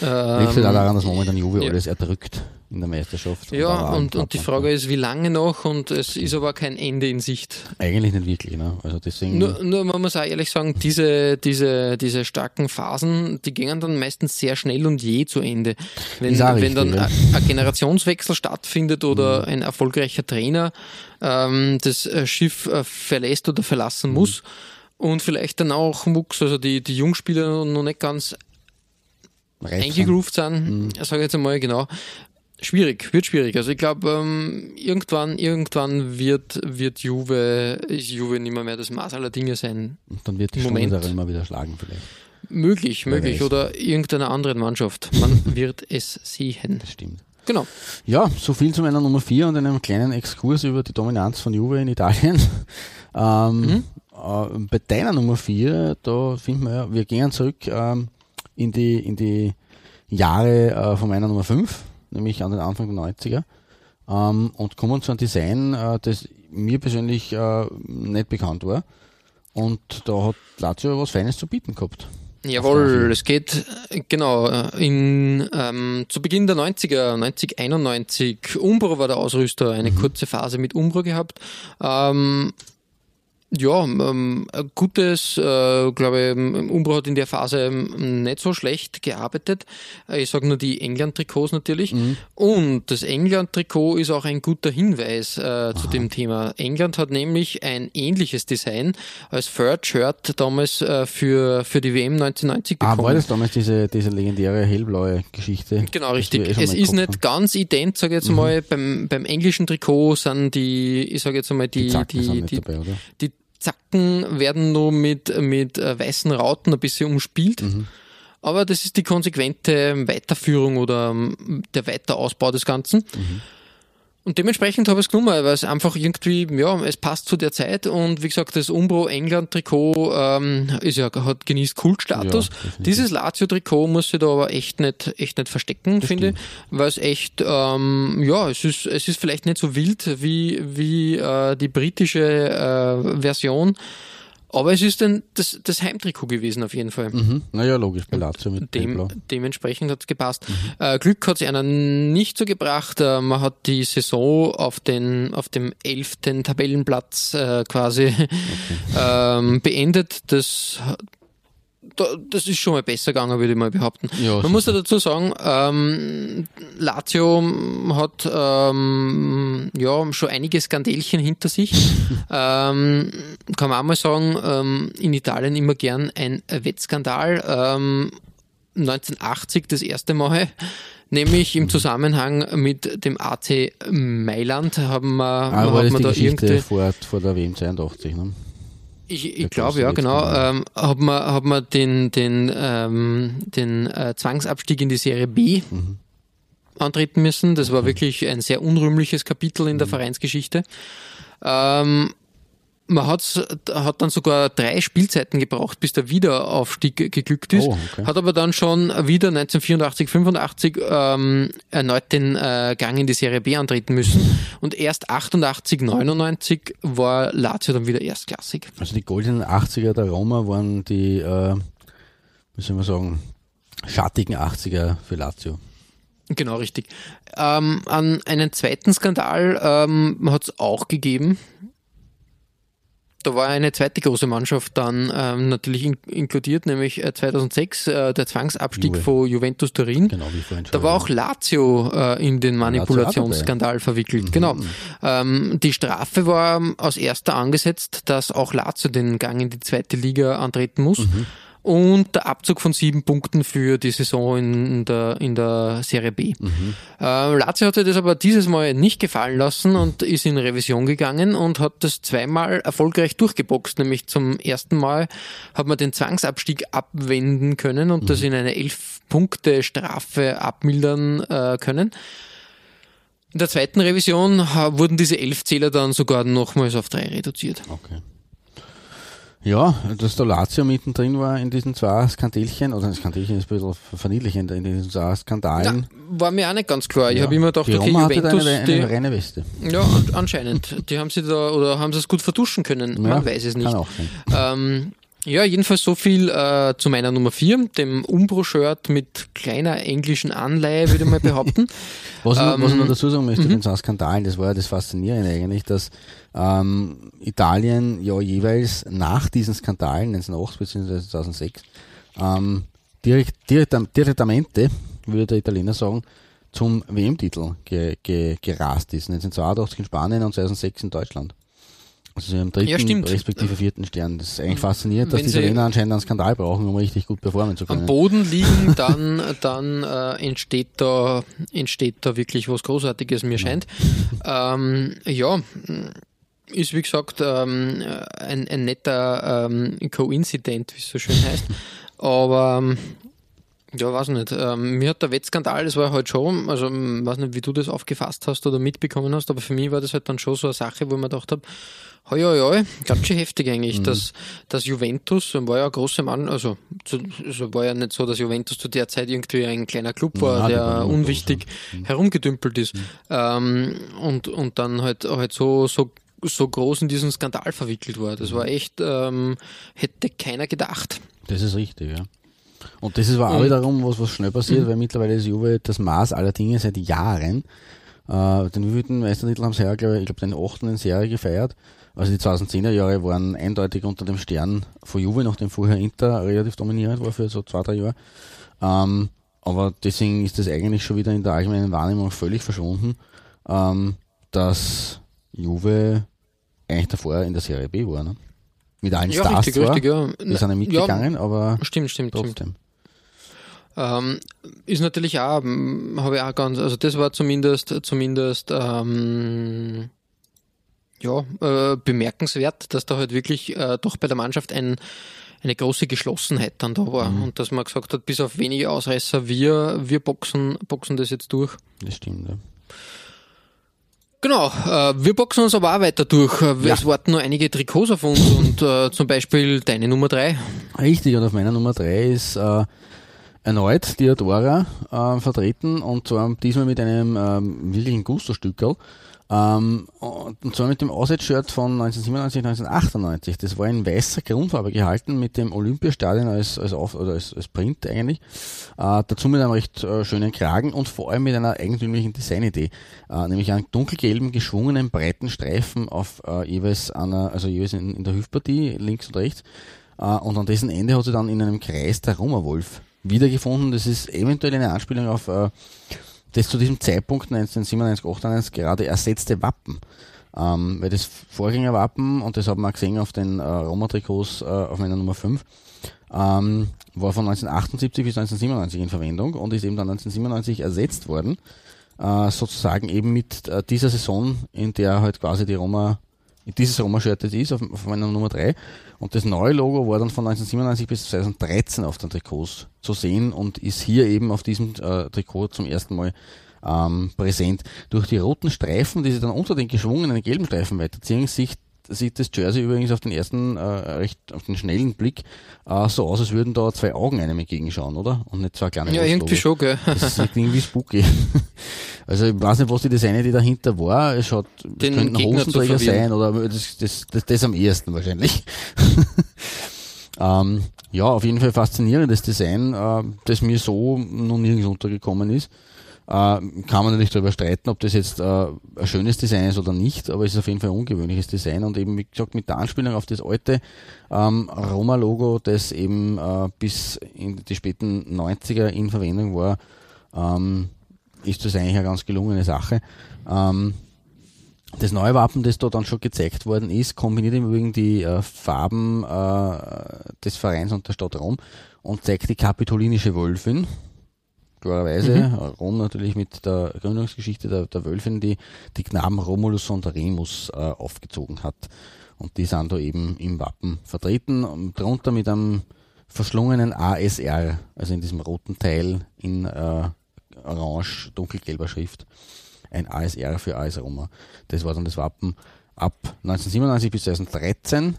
Liegt halt Ähm, auch daran, dass momentan Juve ja. alles erdrückt in der Meisterschaft. ja, im und, und die Frage ist, wie lange noch? Und es ist aber kein Ende in Sicht. Eigentlich nicht wirklich, ne? Also deswegen. Nur, nur man muss auch ehrlich sagen, diese, diese, diese starken Phasen, die gingen dann meistens sehr schnell und je zu Ende. Wenn, Ist wenn dann richtig, ja. ein Generationswechsel stattfindet oder ein erfolgreicher Trainer ähm, das äh, Schiff äh, verlässt oder verlassen Mhm. Und vielleicht dann auch Mucks, also die, die Jungspieler noch nicht ganz reif sind. eingegroovt sind, sage ich jetzt einmal genau. Schwierig, wird schwierig. Also ich glaube, ähm, irgendwann, irgendwann wird, wird Juve, ist Juve nicht mehr, mehr das Maß aller Dinge sein. Und dann wird die Moment. Stunde immer wieder schlagen vielleicht. Möglich, Wer möglich. weiß. Oder irgendeiner anderen Mannschaft. Man wird es sehen. Das stimmt. Genau. Ja, so viel zu meiner Nummer 4 und einem kleinen Exkurs über die Dominanz von Juve in Italien. Ähm, äh, bei deiner Nummer 4, da finden wir ja, wir gehen zurück ähm, in, die, in die Jahre äh, von meiner Nummer 5, nämlich an den Anfang der 90er. Ähm, und kommen zu einem Design, äh, das mir persönlich äh, nicht bekannt war. Und da hat Lazio was Feines zu bieten gehabt. Jawohl, es geht genau in ähm, zu Beginn der 90er, 90, 91. Umbro war der Ausrüster, eine kurze Phase mit Umbro gehabt. Ähm, ja, ähm, gutes, äh, glaube ich, Umbro hat in der Phase ähm, nicht so schlecht gearbeitet. Äh, Ich sage nur die England-Trikots natürlich. Und das England-Trikot ist auch ein guter Hinweis äh, zu dem Thema. England hat nämlich ein ähnliches Design als Third Shirt damals äh, für, für die WM 1990 Ah, bekommen. war das damals diese, diese legendäre hellblaue Geschichte? Genau, richtig. eh es mal ist nicht haben? ganz ident, sage ich jetzt mal. Beim, beim englischen Trikot sind die, ich sage jetzt einmal, die, Die die, dabei, die Zacken werden nur mit, mit äh, weißen Rauten ein bisschen umspielt. Mhm. Aber das ist die konsequente Weiterführung oder ähm, der Weiterausbau des Ganzen. Mhm. Und dementsprechend habe ich es genommen, weil es einfach irgendwie, ja, es passt zu der Zeit und wie gesagt, das Umbro England Trikot ähm, ist ja, hat genießt Kultstatus. Ja. Dieses Lazio Trikot muss sich da aber echt nicht, echt nicht verstecken, finde ich, weil es echt, ähm, ja, es ist, es ist vielleicht nicht so wild wie, wie äh, die britische äh, Version. Aber es ist dann das, das Heimtrikot gewesen auf jeden Fall. Mhm. Naja, logisch, bei Lazio mit Dem, dementsprechend hat es gepasst. Äh, Glück hat es einer nicht so gebracht. Äh, man hat die Saison auf, den, auf dem elften Tabellenplatz äh, quasi ähm, beendet. Das, da- das ist schon mal besser gegangen, würde ich mal behaupten. Ja, Man muss ja dazu sagen, ähm, Lazio hat ähm, ja schon einige Skandälchen hinter sich. ähm, kann man auch mal sagen, ähm, in Italien immer gern ein Wettskandal. Ähm, 1980 das erste Mal, nämlich im Zusammenhang mit dem AC Mailand haben wir, ist man die da irgendwie vor, vor der WM 82, ne? Ich, ich glaube, ja, genau. Wettskandal. Ähm, hat man, hat man den, den, ähm, den äh, Zwangsabstieg in die Serie B Mhm. antreten müssen. Das war wirklich ein sehr unrühmliches Kapitel in der Mhm. Vereinsgeschichte. Ähm, man hat's, hat dann sogar drei Spielzeiten gebraucht, bis der Wiederaufstieg geglückt ist. Oh, okay. Hat aber dann schon wieder 1984, 85 ähm, erneut den äh, Gang in die Serie B antreten müssen. Und erst 88, 99 war Lazio dann wieder erstklassig. Also die goldenen 80er der Roma waren die, äh, wie soll man sagen, schattigen 80er für Lazio. Genau, richtig. Ähm, an einen zweiten Skandal ähm, hat es auch gegeben. Da war eine zweite große Mannschaft dann ähm, natürlich in, inkludiert, nämlich äh, 2006 äh, der Zwangsabstieg Juve. von Juventus Turin. Genau, wie vorhin schon. Da war auch Lazio äh, in den Manipulationsskandal verwickelt. Genau. Ähm, die Strafe war aus erster angesetzt, dass auch Lazio den Gang in die zweite Liga antreten muss. Und der Abzug von sieben Punkten für die Saison in der, in der Serie B. Äh, Lazio hat sich das aber dieses Mal nicht gefallen lassen und ist in Revision gegangen und hat das zweimal erfolgreich durchgeboxt. Nämlich zum ersten Mal hat man den Zwangsabstieg abwenden können und das in eine elf Punkte Strafe abmildern äh, können. In der zweiten Revision ha- wurden diese elf Zähler dann sogar nochmals auf drei reduziert. Okay. Ja, dass der Lazio mittendrin war in diesen zwei Skandälchen, oder ein Skandälchen ist ein bisschen verniedlichend, in diesen zwei Skandalen. Ja, war mir auch nicht ganz klar. Ich Ja. habe immer gedacht, die okay, Roma Juventus, eine, eine die, reine Weste. ja, an- anscheinend. Die haben sie da, oder haben sie es gut vertuschen können. Man Ja, weiß es nicht. Kann auch sein. Ähm, ja, jedenfalls so viel äh, zu meiner Nummer 4, dem Umbro-Shirt mit kleiner englischen Anleihe, würde ich mal behaupten. Was, noch- was ich Ähm, noch dazu sagen möchte, den zwei Skandalen, das war ja das Faszinierende eigentlich, dass ähm, Italien ja jeweils nach diesen Skandalen, 1908 bzw. 2006, ähm, direkt, direkt, direttamente, würde der Italiener sagen, zum WM-Titel ge, ge, gerast ist. 1982 in Spanien und 2006 in Deutschland. Also haben dritten Ja, stimmt. respektive vierten Stern. Das ist eigentlich faszinierend, dass Wenn die Italiener anscheinend einen Skandal brauchen, um richtig gut performen zu am können. Boden liegen, dann, dann äh, entsteht, da, entsteht da wirklich was Großartiges, mir scheint. Ähm, ja, ist wie gesagt ähm, ein, ein netter ähm, Coincident, wie es so schön heißt. Aber ähm, ja, weiß nicht. Ähm, mir hat der Wettskandal, das war halt schon, also weiß nicht, wie du das aufgefasst hast oder mitbekommen hast, aber für mich war das halt dann schon so eine Sache, wo ich mir gedacht habe, hoi, hoi, hoi, ganz schön heftig eigentlich, dass, dass Juventus, war ja eine große Mann, also, zu, also war ja nicht so, dass Juventus zu der Zeit irgendwie ein kleiner Club war, die der unwichtig herumgedümpelt ist. Ähm, und, und dann halt, halt so, so so groß in diesen Skandal verwickelt war. Das war echt, ähm, hätte keiner gedacht. Das ist richtig, ja. Und das ist aber auch wiederum was, was schnell passiert, weil mittlerweile ist Juve das Maß aller Dinge seit Jahren. Äh, den wievielten Meistertitel haben sie ja, glaube ich, ich glaube, den achten in Serie gefeiert. Also die 2010er Jahre waren eindeutig unter dem Stern von Juve, nachdem vorher Inter relativ dominierend war für so zwei, drei Jahre. Ähm, aber deswegen ist das eigentlich schon wieder in der allgemeinen Wahrnehmung völlig verschwunden, ähm, dass Juve eigentlich davor in der Serie B war. Ne? Mit allen Ja, Stars richtig, zwar, richtig, ja. die sind ja mitgegangen, aber Stimmt, stimmt, stimmt. trotzdem. Ähm, ist natürlich auch, ähm, habe ich auch ganz, also das war zumindest, zumindest, ähm, ja, äh, bemerkenswert, dass da halt wirklich äh, doch bei der Mannschaft ein, eine große Geschlossenheit dann da war und dass man gesagt hat, bis auf wenige Ausreißer, wir, wir boxen, boxen das jetzt durch. Das stimmt, ja. Genau, äh, wir boxen uns aber auch weiter durch. Äh, Es warten nur einige Trikots auf uns und äh, zum Beispiel deine Nummer drei. Richtig, und auf meiner Nummer drei ist äh, erneut Diadora äh, vertreten und zwar diesmal mit einem ähm, wirklichen Gusto-Stückerl. Ähm, und zwar mit dem Auswärtsshirt von 1997, 1998. Das war in weißer Grundfarbe gehalten mit dem Olympiastadion als, als, Auf oder als, als Print eigentlich. Äh, dazu mit einem recht äh, schönen Kragen und vor allem mit einer eigentümlichen Designidee. Äh, nämlich einen dunkelgelben, geschwungenen, breiten Streifen auf äh, jeweils einer, also jeweils in, in der Hüftpartie, links und rechts. Äh, und an dessen Ende hat sie dann in einem Kreis der Roma-Wolf wiedergefunden. Das ist eventuell eine Anspielung auf äh, das zu diesem Zeitpunkt 1997, 98 gerade ersetzte Wappen. Ähm, weil das Vorgängerwappen, und das haben wir gesehen auf den äh, Roma-Trikots äh, auf meiner Nummer 5, ähm, war von 1978 bis 1997 in Verwendung und ist eben dann 1997 ersetzt worden, äh, sozusagen eben mit äh, dieser Saison, in der halt quasi die Roma, dieses Roma-Shirt ist, auf, auf meiner Nummer 3. Und das neue Logo war dann von 1997 bis 2013 auf den Trikots zu sehen und ist hier eben auf diesem äh, Trikot zum ersten Mal ähm, präsent. Durch die roten Streifen, die sie dann unter den geschwungenen gelben Streifen weiterziehen, sieht, sieht das Jersey übrigens auf den ersten, äh, recht, auf den schnellen Blick äh, so aus, als würden da zwei Augen einem entgegenschauen, oder? Und nicht zwei kleine Ja, irgendwie schon, gell? Das ist irgendwie spooky. Also ich weiß nicht, was die Designer, die dahinter war. Es schaut, es Den könnten Gegner Hosenträger sein oder das, das, das, das am ehesten wahrscheinlich. ähm, ja, auf jeden Fall faszinierendes Design, äh, das mir so noch nirgends untergekommen ist. Äh, kann man natürlich darüber streiten, ob das jetzt äh, ein schönes Design ist oder nicht, aber es ist auf jeden Fall ein ungewöhnliches Design und eben, wie gesagt, mit der Anspielung auf das alte ähm, Roma-Logo, das eben äh, bis in die späten 90er in Verwendung war, ähm, ist das eigentlich eine ganz gelungene Sache. Ähm, das neue Wappen, das da dann schon gezeigt worden ist, kombiniert im Übrigen die äh, Farben äh, des Vereins und der Stadt Rom und zeigt die kapitolinische Wölfin. Klarerweise, Mhm. äh, Rom natürlich mit der Gründungsgeschichte der, der Wölfin, die die Knaben Romulus und Remus äh, aufgezogen hat. Und die sind da eben im Wappen vertreten, und drunter mit einem verschlungenen ASR, also in diesem roten Teil in äh, orange, dunkelgelber Schrift. Ein ASR für AS Roma. Das war dann das Wappen ab 1997 bis 2013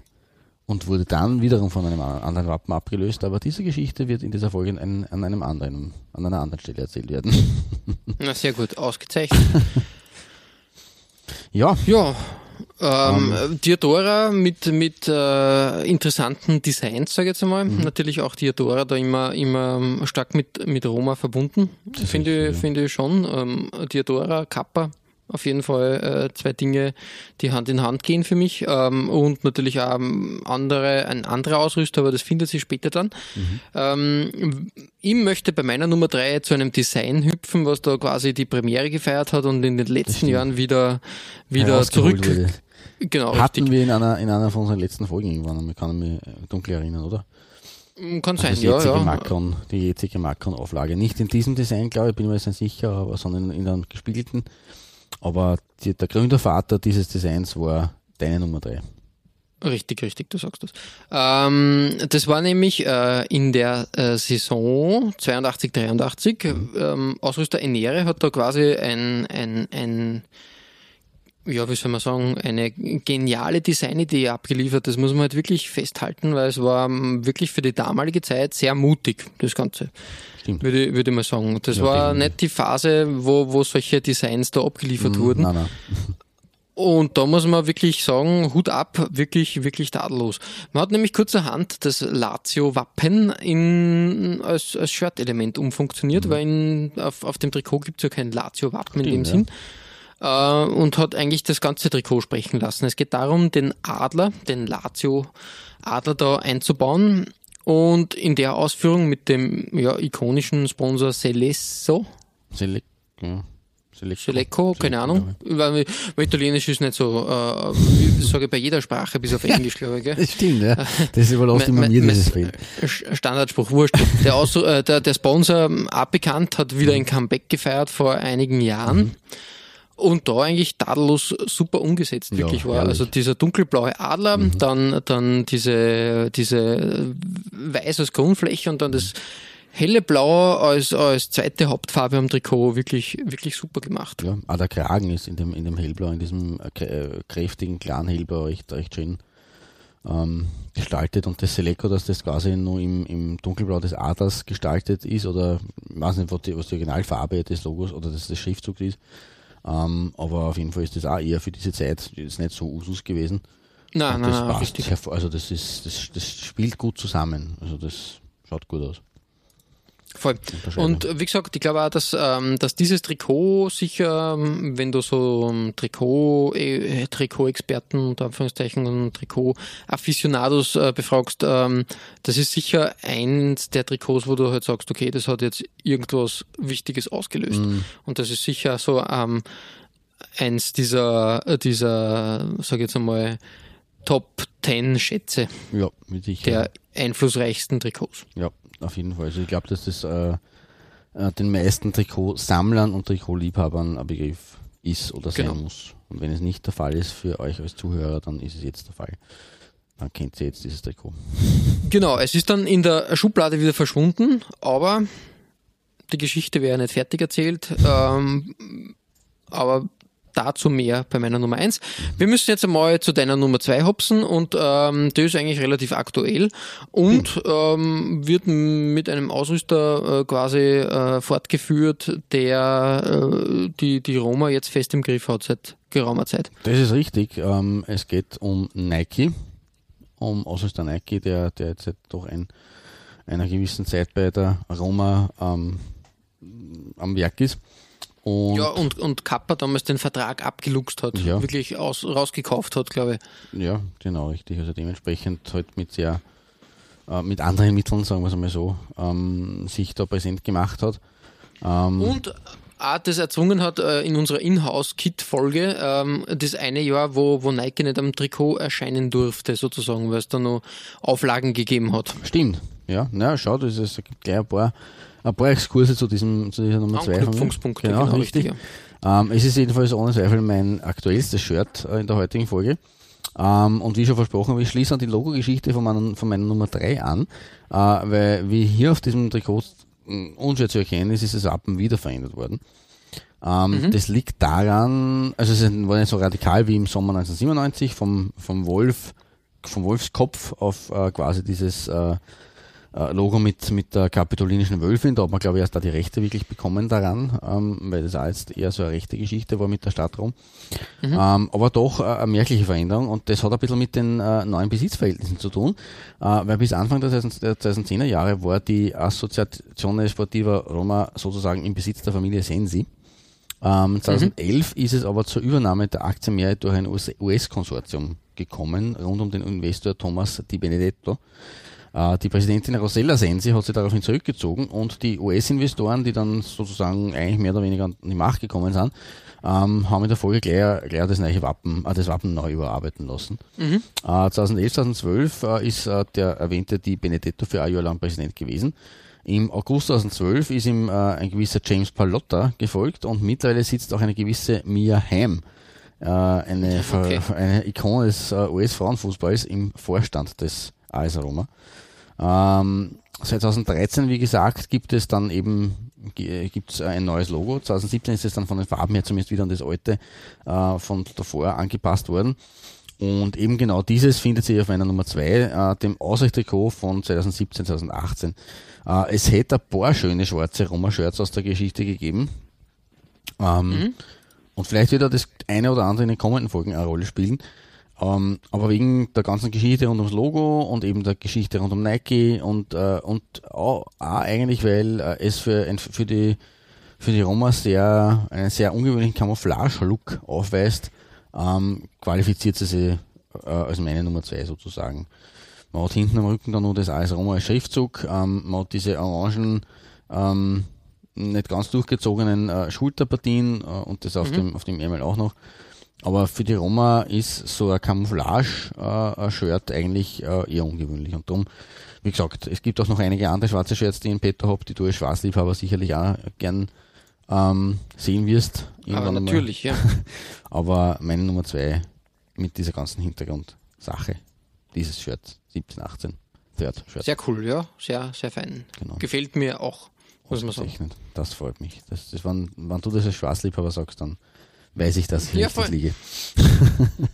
und wurde dann wiederum von einem anderen Wappen abgelöst. Aber diese Geschichte wird in dieser Folge an, an einem anderen, an einer anderen Stelle erzählt werden. Na, sehr gut, ausgezeichnet. ja, Ja, ähm, Diodora mit, mit äh, interessanten Designs, sage ich jetzt einmal. Natürlich auch Diodora da immer, immer stark mit, mit Roma verbunden. Finde ich, finde ich schon. Ähm, Diodora, Kappa, auf jeden Fall äh, zwei Dinge, die Hand in Hand gehen für mich. Ähm, und natürlich auch ähm, andere, ein anderer Ausrüster, aber das findet sich später dann. Ähm, ich möchte bei meiner Nummer drei zu einem Design hüpfen, was da quasi die Premiere gefeiert hat und in den letzten. Jahren wieder, wieder zurück. wurde. Genau, Hatten richtig. wir in einer, in einer von unseren letzten Folgen irgendwann, ich kann mich dunkel erinnern, oder? Kann sein, das ja, ja. Macron, die jetzige Macron-Auflage. Nicht in diesem Design, glaube ich, bin mir jetzt nicht sicher, aber, sondern in einem gespiegelten. Aber die, der Gründervater dieses Designs war deine Nummer drei. Richtig, richtig, du sagst das. Ähm, das war nämlich äh, in der äh, Saison 82, 83. Ähm, Ausrüster Enere hat da quasi ein, ein, ein ja, wie soll man sagen, eine geniale Designidee abgeliefert. Das muss man halt wirklich festhalten, weil es war ähm, wirklich für die damalige Zeit sehr mutig, das Ganze. Stimmt. Würde, ich- würde mal sagen. Das Ja, war nicht die Phase, wo, wo solche Designs da abgeliefert wurden. Nein, nein. Und da muss man wirklich sagen, Hut ab, wirklich, wirklich tadellos. Man hat nämlich kurzerhand das Lazio-Wappen in, als, als Shirt-Element umfunktioniert, weil in, auf, auf dem Trikot gibt es ja kein Lazio-Wappen in dem Stimmt, Sinn. Äh, und hat eigentlich das ganze Trikot sprechen lassen. Es geht darum, den Adler, den Lazio-Adler da einzubauen und in der Ausführung mit dem ja, ikonischen Sponsor Celesso, Selek, ja. Selek, Seleco, keine Ahnung. Weil, weil Italienisch ist nicht so, äh, ich sage bei jeder Sprache, bis auf Englisch, glaube ich. Gell? Das stimmt, ja. Das überlässt immer mir, dieses. Sch- Standardspruch, wurscht. Der, Aus, äh, der, der Sponsor, ähm, abbekannt, hat wieder ein Comeback gefeiert vor einigen Jahren. Und da eigentlich tadellos super umgesetzt, wirklich war. herrlich. Also dieser dunkelblaue Adler, dann, dann diese, diese weiß als Grundfläche und dann das helle Blau als, als zweite Hauptfarbe am Trikot. Wirklich, wirklich super gemacht. Ja, auch der Kragen ist in dem, in dem Hellblau, in diesem äh, äh, kräftigen, klaren Hellblau recht, recht schön ähm, gestaltet und das Seleco, dass das quasi nur im, im Dunkelblau des Adlers gestaltet ist oder ich weiß nicht, was die, was die Originalfarbe des Logos oder des, des Schriftzugs ist, Ähm, aber auf jeden Fall ist das auch eher für diese Zeit jetzt nicht so Usus gewesen. Nein, Und nein, das nein, passt richtig. hervor- Also das ist, das, das spielt gut zusammen. Also das schaut gut aus. Voll. Und äh, wie gesagt, ich glaube auch, dass, ähm, dass dieses Trikot sicher, ähm, wenn du so ähm, Trikot, äh, Trikot-Experten unter Anführungszeichen und Trikot-Afficionados äh, befragst, ähm, das ist sicher eins der Trikots, wo du halt sagst, okay, das hat jetzt irgendwas Wichtiges ausgelöst. Und das ist sicher so ähm, eins dieser, äh, dieser, sag ich jetzt einmal, Top 10 Schätze Ja, mit Sicherheit. der einflussreichsten Trikots. Ja, auf jeden Fall. Also ich glaube, dass das äh, äh, den meisten Trikotsammlern und Trikotliebhabern ein Begriff ist oder sein Genau. muss. Und wenn es nicht der Fall ist für euch als Zuhörer, dann ist es jetzt der Fall. Dann kennt ihr jetzt dieses Trikot. Genau, es ist dann in der Schublade wieder verschwunden, aber die Geschichte wäre nicht fertig erzählt. Ähm, aber dazu mehr bei meiner Nummer eins. Wir müssen jetzt einmal zu deiner Nummer zwei hopsen und ähm, die ist eigentlich relativ aktuell und ähm, wird mit einem Ausrüster äh, quasi äh, fortgeführt, der äh, die, die Roma jetzt fest im Griff hat seit geraumer Zeit. Das ist richtig. Ähm, es geht um Nike, um Ausrüster Nike, der, der jetzt doch ein, einer gewissen Zeit bei der Roma ähm, am Werk ist. Und Ja, und, und Kappa damals den Vertrag abgeluchst hat, Ja. wirklich aus, rausgekauft hat, glaube ich. Ja, genau, richtig. Also dementsprechend halt mit sehr, äh, mit anderen Mitteln, sagen wir es einmal so, ähm, sich da präsent gemacht hat. Ähm, Und auch das erzwungen hat äh, in unserer Inhouse-Kit-Folge, ähm, das eine Jahr, wo, wo Nike nicht am Trikot erscheinen durfte, sozusagen, weil es da noch Auflagen gegeben hat. Stimmt, ja. Na, schau, das ist, es gibt gleich ein paar, paar Exkurse zu, diesem, zu dieser Nummer 2 von mir. Anknüpfungspunkte, Genau, genau, richtig. richtig, Ähm, es ist jedenfalls ohne Zweifel mein aktuellstes Shirt äh, in der heutigen Folge. Ähm, und wie schon versprochen, wir schließen die Logo-Geschichte von, meinen, von meiner Nummer 3 an, äh, weil wie hier auf diesem Trikot mh, unschwer zu erkennen ist, ist das Wappen wieder verändert worden. Ähm, Das liegt daran, also es war nicht so radikal wie im Sommer 1997 vom, vom Wolf, vom Wolfskopf auf äh, quasi dieses äh, äh, Logo mit, mit der kapitolinischen Wölfin. Da hat man, glaube ich, erst da die Rechte wirklich bekommen daran, ähm, weil das auch jetzt eher so eine rechte Geschichte war mit der Stadt Rom. Ähm, aber doch äh, eine merkliche Veränderung und das hat ein bisschen mit den äh, neuen Besitzverhältnissen zu tun, äh, weil bis Anfang der 2000 der 2010er Jahre war die Associazione Sportiva Roma sozusagen im Besitz der Familie Sensi. Ähm, 2011 ist es aber zur Übernahme der Aktienmehrheit durch ein US-Konsortium gekommen, rund um den Investor Thomas Di Benedetto. Äh, Die Präsidentin Rosella Sensi hat sich daraufhin zurückgezogen und die US-Investoren, die dann sozusagen eigentlich mehr oder weniger an die Macht gekommen sind, ähm, haben in der Folge gleich, gleich das neue Wappen, äh, das Wappen neu überarbeiten lassen. Äh, 2011, 2012 äh, ist äh, der erwähnte Di Benedetto für ein Jahr lang Präsident gewesen. Im August 2012 ist ihm äh, ein gewisser James Pallotta gefolgt und mittlerweile sitzt auch eine gewisse Mia Hamm, eine, Okay. eine Ikone des US-Frauenfußballs im Vorstand des AS Roma. Ähm, seit 2013, wie gesagt, gibt es dann eben gibt es ein neues Logo. 2017 ist es dann von den Farben her zumindest wieder an das alte äh, von davor angepasst worden. Und eben genau dieses findet sich auf meiner Nummer 2, äh, dem Ausrichtrikot von 2017, 2018. Äh, es hätte ein paar schöne schwarze Roma-Shirts aus der Geschichte gegeben. Ähm, Und vielleicht wird auch das eine oder andere in den kommenden Folgen eine Rolle spielen. Ähm, aber wegen der ganzen Geschichte rund ums Logo und eben der Geschichte rund um Nike und, äh, und auch, auch eigentlich, weil äh, es für, für die für die Roma sehr, einen sehr ungewöhnlichen Camouflage-Look aufweist, ähm, qualifiziert sie sich äh, als meine Nummer zwei sozusagen. Man hat hinten am Rücken dann nur das AS Roma als Schriftzug, ähm, man hat diese orangen, ähm, nicht ganz durchgezogenen äh, Schulterpartien äh, und das auf dem auf dem Ärmel auch noch. Aber für die Roma ist so ein Camouflage-Shirt eigentlich äh, eher ungewöhnlich. Und darum, wie gesagt, es gibt auch noch einige andere schwarze Shirts, die ich in petto habe, die du als Schwarzliebhaber sicherlich auch gern ähm, sehen wirst. Aber natürlich, ja. Aber meine Nummer zwei mit dieser ganzen Hintergrundsache, dieses Shirt, 17, 18, Third Shirt. Sehr cool, ja. Sehr, sehr fein. Genau. Gefällt mir auch, muss man sagen. Das freut mich. Das, das, wenn, wenn du das als Schwarzliebhaber sagst, dann weiß ich, dass ich Ja, richtig liege.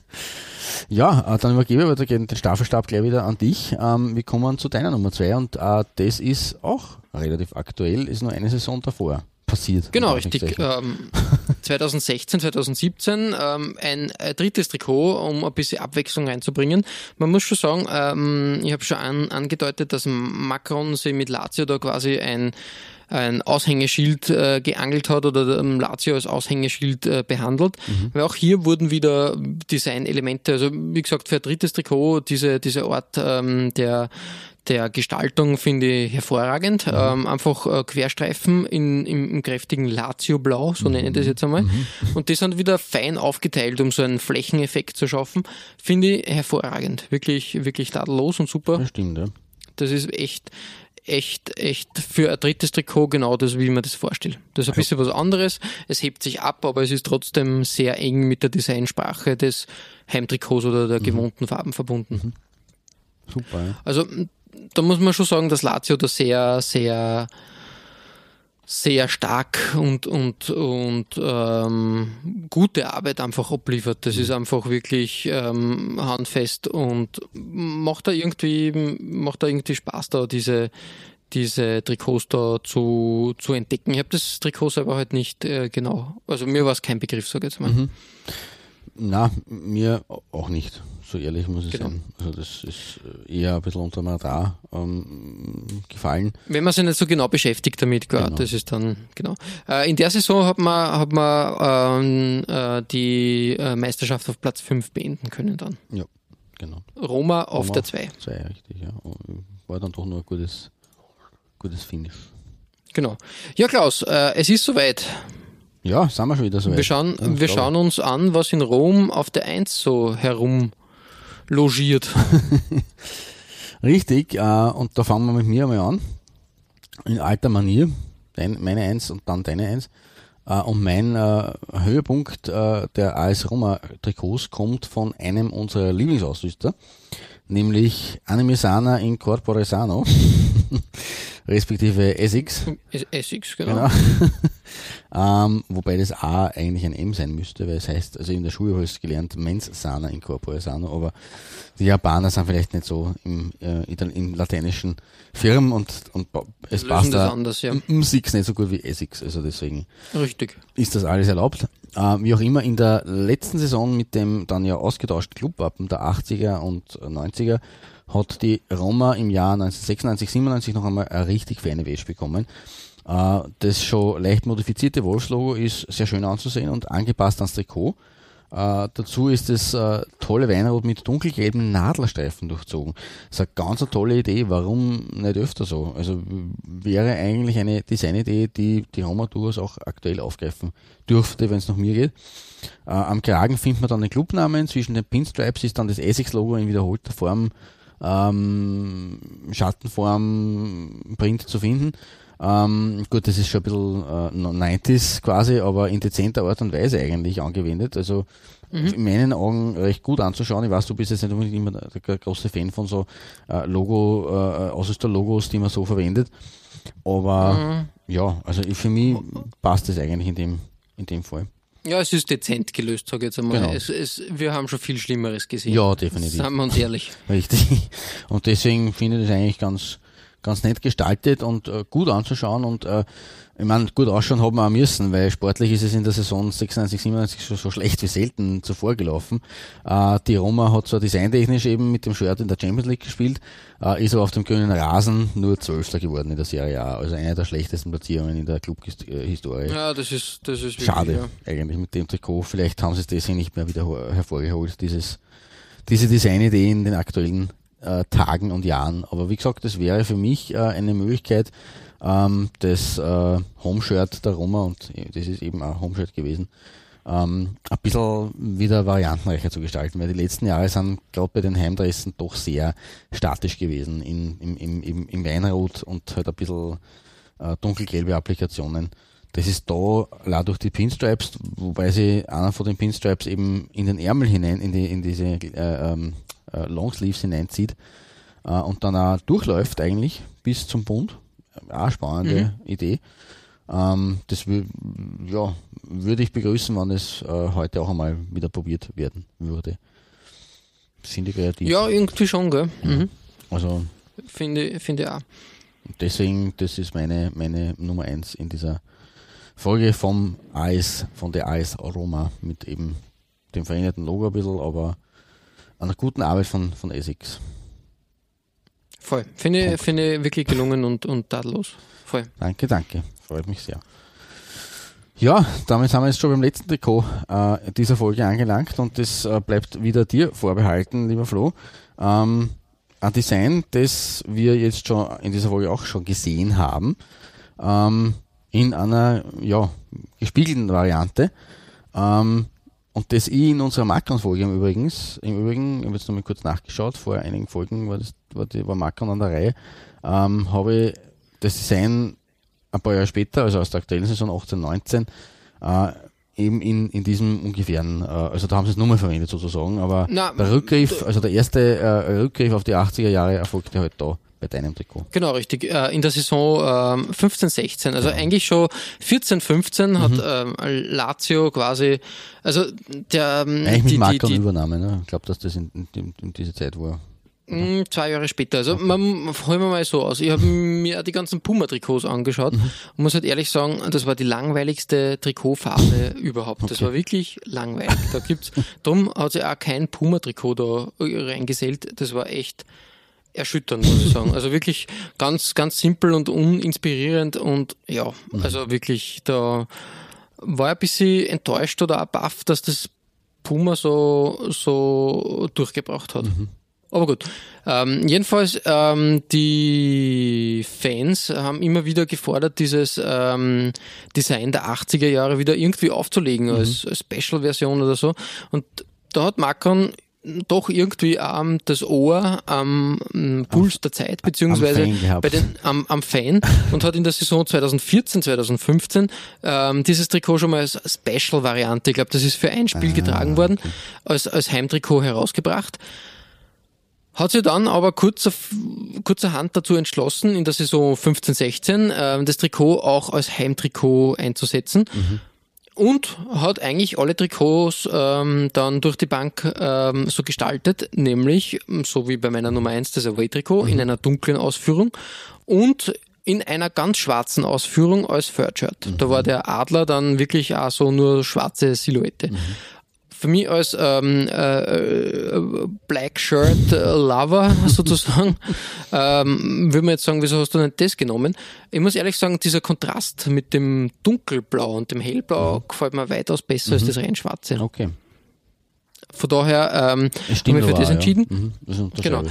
ja, äh, dann übergebe ich aber den Staffelstab gleich wieder an dich. Ähm, wir kommen zu deiner Nummer zwei und äh, das ist auch relativ aktuell, ist nur eine Saison davor passiert. Genau, richtig. Ähm, 2016, 2017 ähm, ein äh, drittes Trikot, um ein bisschen Abwechslung reinzubringen. Man muss schon sagen, ähm, ich habe schon an, angedeutet, dass Macron sich mit Lazio da quasi ein ein Aushängeschild äh, geangelt hat oder ähm, Lazio als Aushängeschild äh, behandelt. Weil auch hier wurden wieder Designelemente, also wie gesagt, für ein drittes Trikot diese, diese Art ähm, der der Gestaltung finde ich hervorragend. Ähm, einfach äh, Querstreifen in, im, im kräftigen Lazio-Blau, so nenne ich das jetzt einmal. Und die sind wieder fein aufgeteilt, um so einen Flächeneffekt zu schaffen. Finde ich hervorragend. Wirklich, wirklich tadellos und super. Das stimmt, ja. Das ist echt, echt, echt für ein drittes Trikot genau das, wie mir das vorstelle. Das ist ein bisschen was anderes. Es hebt sich ab, aber es ist trotzdem sehr eng mit der Designsprache des Heimtrikots oder der gewohnten Farben verbunden. Super, ja. Also da muss man schon sagen, dass Lazio da sehr, sehr, sehr stark und, und, und ähm, gute Arbeit einfach abliefert. Das ist einfach wirklich ähm, handfest und macht da irgendwie, macht da irgendwie Spaß da, diese, diese Trikots da zu, zu entdecken. Ich habe das Trikot selber halt nicht äh, genau. Also mir war es kein Begriff, sag ich jetzt mal. Na, mir auch nicht, so ehrlich muss ich Genau. sagen. Also das ist eher ein bisschen unter dem Radar ähm, gefallen. Wenn man sich nicht so genau beschäftigt damit, klar, Genau. das ist dann, genau. Äh, in der Saison hat man, hat man ähm, äh, die äh, Meisterschaft auf Platz 5 beenden können dann. Ja, genau. Roma auf Roma der 2. Zwei, richtig, ja. War dann doch nur ein gutes, gutes Finish. Genau. Ja, Klaus, äh, es ist soweit. Ja, sind wir schon wieder so weit. Wir schauen, wir schauen uns an, was in Rom auf der 1 so herum logiert. Richtig, äh, und da fangen wir mit mir einmal an. In alter Manier. Dein, meine Eins und dann deine Eins. Äh, und mein äh, Höhepunkt äh, der AS Roma Trikots kommt von einem unserer Lieblingsausrüster, nämlich Animesana in Corpore Sano, respektive Essex. Es- Essex, genau. Genau. ähm, wobei das A eigentlich ein M sein müsste, weil es heißt, also in der Schule habe ich es gelernt, Mens Sana in Corpore Sano, aber die Japaner sind vielleicht nicht so im, äh, im lateinischen Firmen und, und es Lösen passt da anders, ja. Musik nicht so gut wie Essex, also deswegen Richtig. ist das alles erlaubt. Äh, wie auch immer, in der letzten Saison mit dem dann ja ausgetauschten Clubwappen der 80er und 90er hat die Roma im Jahr 1996, 97 noch einmal eine richtig feine Wäsche bekommen. Äh, das schon leicht modifizierte Wolfslogo ist sehr schön anzusehen und angepasst ans Trikot. Äh, dazu ist das äh, tolle Weinrot mit dunkelgelben Nadlerstreifen durchzogen. Das ist eine ganz eine tolle Idee. Warum nicht öfter so? Also wäre eigentlich eine Designidee, die die Roma durchaus auch aktuell aufgreifen dürfte, wenn es nach mir geht. Äh, am Kragen findet man dann den Clubnamen. Zwischen den Pinstripes ist dann das Essex-Logo in wiederholter Form, ähm, Schattenform, Print zu finden. Ähm, gut, das ist schon ein bisschen äh, 90s quasi, aber in dezenter Art und Weise eigentlich angewendet. Also in meinen Augen recht gut anzuschauen. Ich weiß, du bist jetzt nicht unbedingt immer der, große Fan von so äh, Logo, äh, Ausrüster-Logos, die man so verwendet. Aber ja, also ich- für mich passt das eigentlich in dem, in dem Fall. Ja, es ist dezent gelöst, sag ich jetzt einmal. Genau. Es, es, wir haben schon viel Schlimmeres gesehen. Ja, definitiv. Seien wir uns ehrlich. Richtig. Und deswegen finde ich das eigentlich ganz, ganz nett gestaltet und äh, gut anzuschauen und äh, ich meine, gut ausschauen haben wir auch müssen, weil sportlich ist es in der Saison 96, 97 so, so schlecht wie selten zuvor gelaufen. Äh, die Roma hat zwar designtechnisch eben mit dem Shirt in der Champions League gespielt, äh, ist aber auf dem grünen Rasen nur Zwölfter geworden in der Serie A. Also eine der schlechtesten Platzierungen in der Clubhistorie. Ja, das ist, das ist wirklich, Schade, Ja. eigentlich mit dem Trikot. Vielleicht haben sie es deswegen nicht mehr wieder her- hervorgeholt, dieses, diese Designidee in den aktuellen äh, Tagen und Jahren. Aber wie gesagt, das wäre für mich äh, eine Möglichkeit, ähm, das äh, Homeshirt der Roma, und das ist eben ein Homeshirt gewesen, ähm, ein bisschen wieder variantenreicher zu gestalten, weil die letzten Jahre sind, glaube bei den Heimdressen doch sehr statisch gewesen in, im, im, im, im Weinrot und halt ein bisschen äh, dunkelgelbe Applikationen. Das ist da allein durch die Pinstripes, wobei sie einer von den Pinstripes eben in den Ärmel hinein, in, die, in diese äh, ähm, äh, Longsleeves hineinzieht äh, und dann auch durchläuft eigentlich bis zum Bund. Auch eine spannende Idee. Ähm, das ja, würde ich begrüßen, wenn es äh, heute auch einmal wieder probiert werden würde. Finde ich kreativ. ja, irgendwie schon, gell? Mhm. Also Finde, finde ich auch. deswegen, das ist meine, meine Nummer eins in dieser Folge vom Eis, von der Eis Aroma mit eben dem veränderten Logo ein bisschen, aber einer guten Arbeit von, von Essex. Voll. Finde, finde wirklich gelungen und, und tadellos. Voll. Danke, danke. Freut mich sehr. Ja, damit sind wir jetzt schon beim letzten Trikot äh, dieser Folge angelangt und das äh, bleibt wieder dir vorbehalten, lieber Flo. Ähm, ein Design, das wir jetzt schon in dieser Folge auch schon gesehen haben, ähm, in einer ja, gespiegelten Variante. Ähm, und das ich in unserer Macron-Folge im Übrigen, im Übrigen, ich habe jetzt nochmal kurz nachgeschaut, vor einigen Folgen war das war, die, war Macron an der Reihe, ähm, habe ich das Design ein paar Jahre später, also aus der aktuellen Saison 18, 19, äh, eben in, in diesem ungefähren, äh, also da haben sie es nochmal verwendet sozusagen, aber Na, der Rückgriff, also der erste äh, Rückgriff auf die 80er Jahre erfolgte halt da bei deinem Trikot. Genau, richtig. Äh, In der Saison ähm, 15, 16, also eigentlich schon 14, 15 hat ähm, Lazio quasi, also der ähm, Eigentlich mit die, die, die, Übernahme, ne? Ich glaube, dass das in, in, in diese Zeit war. Mm, Zwei Jahre später. Also man holen wir mal so aus. Ich habe mir die ganzen Puma-Trikots angeschaut und muss halt ehrlich sagen, das war die langweiligste Trikotphase überhaupt. Das war wirklich langweilig. Da gibt's, drum hat sich auch kein Puma-Trikot da reingesellt. Das war echt erschütternd, muss ich sagen. Also wirklich ganz, ganz simpel und uninspirierend und ja, also wirklich, da war ich ein bisschen enttäuscht oder baff, dass das Puma so, so durchgebracht hat. Aber gut. Ähm, jedenfalls, ähm, die Fans haben immer wieder gefordert, dieses ähm, Design der 80er Jahre wieder irgendwie aufzulegen als, als Special-Version oder so. Und da hat Macron doch irgendwie ähm, das Ohr am ähm, Puls der Zeit, beziehungsweise gehabt. bei den, am, am Fan und hat in der Saison 2014, 2015 ähm, dieses Trikot schon mal als Special-Variante, ich glaube, das ist für ein Spiel getragen worden, als, als Heimtrikot herausgebracht. Hat sich dann aber kurzer, kurzerhand dazu entschlossen, in der Saison 15-16 ähm, das Trikot auch als Heimtrikot einzusetzen. Und hat eigentlich alle Trikots ähm, dann durch die Bank ähm, so gestaltet, nämlich, so wie bei meiner Nummer 1, das Away-Trikot, in einer dunklen Ausführung und in einer ganz schwarzen Ausführung als Third-Shirt. Da war der Adler dann wirklich auch so nur schwarze Silhouette für mich als ähm, äh, Black Shirt äh, Lover sozusagen, ähm, würde man jetzt sagen, wieso hast du nicht das genommen? Ich muss ehrlich sagen, dieser Kontrast mit dem Dunkelblau und dem Hellblau gefällt mir weitaus besser als das rein Schwarze. Okay. Von daher ähm, haben wir für das entschieden. Ja. Mhm. Das Genau.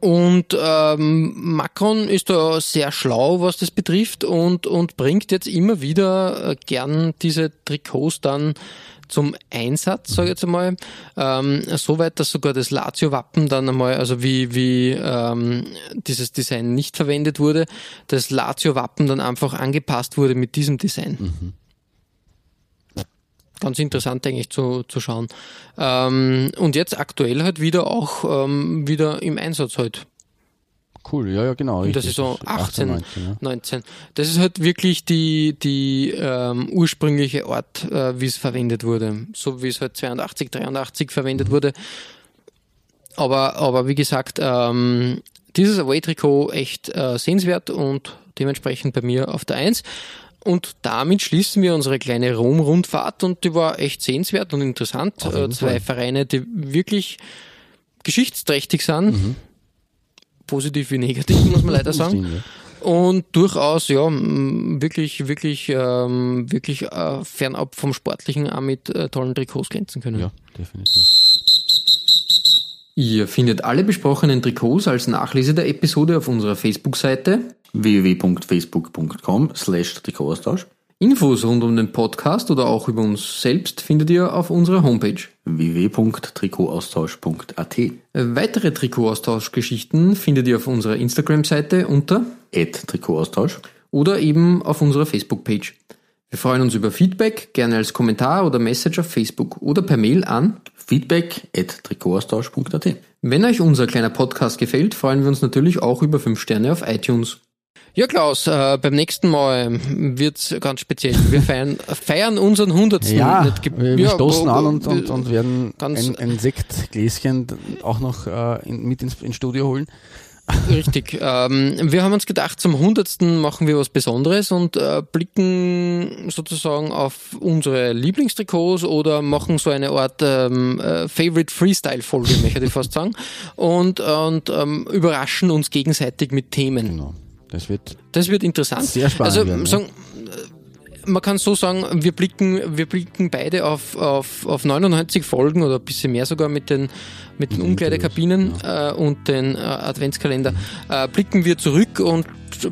Und ähm, Macron ist da sehr schlau, was das betrifft und, und bringt jetzt immer wieder äh, gern diese Trikots dann zum Einsatz, sage ich jetzt einmal. Ähm, Soweit, dass sogar das Lazio-Wappen dann einmal, also wie, wie ähm, dieses Design nicht verwendet wurde, das Lazio-Wappen dann einfach angepasst wurde mit diesem Design. Ganz interessant eigentlich zu, zu schauen. Ähm, und jetzt aktuell halt wieder auch ähm, wieder im Einsatz halt. Cool, ja, ja, genau. In der richtig. Saison 18, 19, ja. 19. Das ist halt wirklich die, die ähm, ursprüngliche Art, äh, wie es verwendet wurde. So wie es halt 82, 83 verwendet wurde. Aber, aber wie gesagt, ähm, dieses Away-Trikot echt äh, sehenswert und dementsprechend bei mir auf der 1. Und damit schließen wir unsere kleine Rom-Rundfahrt und die war echt sehenswert und interessant. Äh, zwei. Vereine, die wirklich geschichtsträchtig sind. Mhm. Positiv wie negativ, muss man leider sagen. Und durchaus, ja, wirklich, wirklich, ähm, wirklich äh, fernab vom Sportlichen auch mit äh, tollen Trikots glänzen können. ja, definitiv. Ihr findet alle besprochenen Trikots als Nachlese der Episode auf unserer Facebook-Seite. www.facebook.com slash Trikotaustausch Infos rund um den Podcast oder auch über uns selbst findet ihr auf unserer Homepage. www.trikotaustausch.at Weitere Trikotaustauschgeschichten findet ihr auf unserer Instagram-Seite unter Trikotaustausch oder eben auf unserer Facebook-Page. Wir freuen uns über Feedback, gerne als Kommentar oder Message auf Facebook oder per Mail an. feedback at Trikotaustausch.at Wenn euch unser kleiner Podcast gefällt, freuen wir uns natürlich auch über 5 Sterne auf iTunes. Ja, Klaus, äh, beim nächsten Mal wird's ganz speziell. Wir feiern, feiern unseren hundertsten. Ja, Nicht ge- wir, ja, stoßen an und, und, und werden ein, ein Sektgläschen auch noch äh, in, mit ins, ins Studio holen. Richtig. ähm, wir haben uns gedacht, zum hundertsten machen wir was Besonderes und äh, blicken sozusagen auf unsere Lieblingstrikots oder machen so eine Art ähm, äh, Favorite Freestyle-Folge, möchte ich fast sagen, und, und ähm, überraschen uns gegenseitig mit Themen. Genau. Das wird Das wird interessant. Sehr spannend Also werden, ja. sagen, äh, man kann so sagen, wir blicken, wir blicken beide auf, auf, auf 99 Folgen oder ein bisschen mehr sogar mit den, mit den Umkleidekabinen äh, und den äh, Adventskalender. Äh, blicken wir zurück und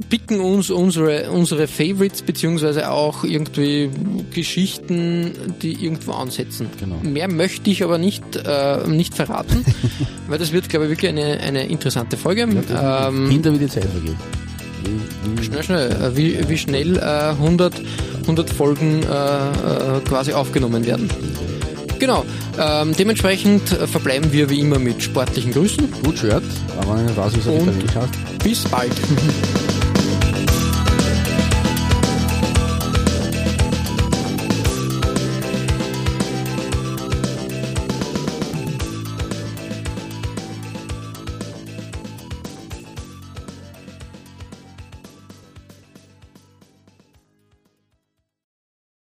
picken uns unsere, unsere Favorites beziehungsweise auch irgendwie Geschichten, die irgendwo ansetzen. Genau. Mehr möchte ich aber nicht, äh, nicht verraten, weil das wird, glaube ich, wirklich eine, eine interessante Folge. ähm, Hinter wie die Zeit vergeht. Schnell, schnell. Äh, Wie, wie schnell äh, 100, 100 Folgen äh, äh, quasi aufgenommen werden. Genau. Ähm, dementsprechend äh, verbleiben wir wie immer mit sportlichen Grüßen gut Shirt, aber es auf Und- bis bald.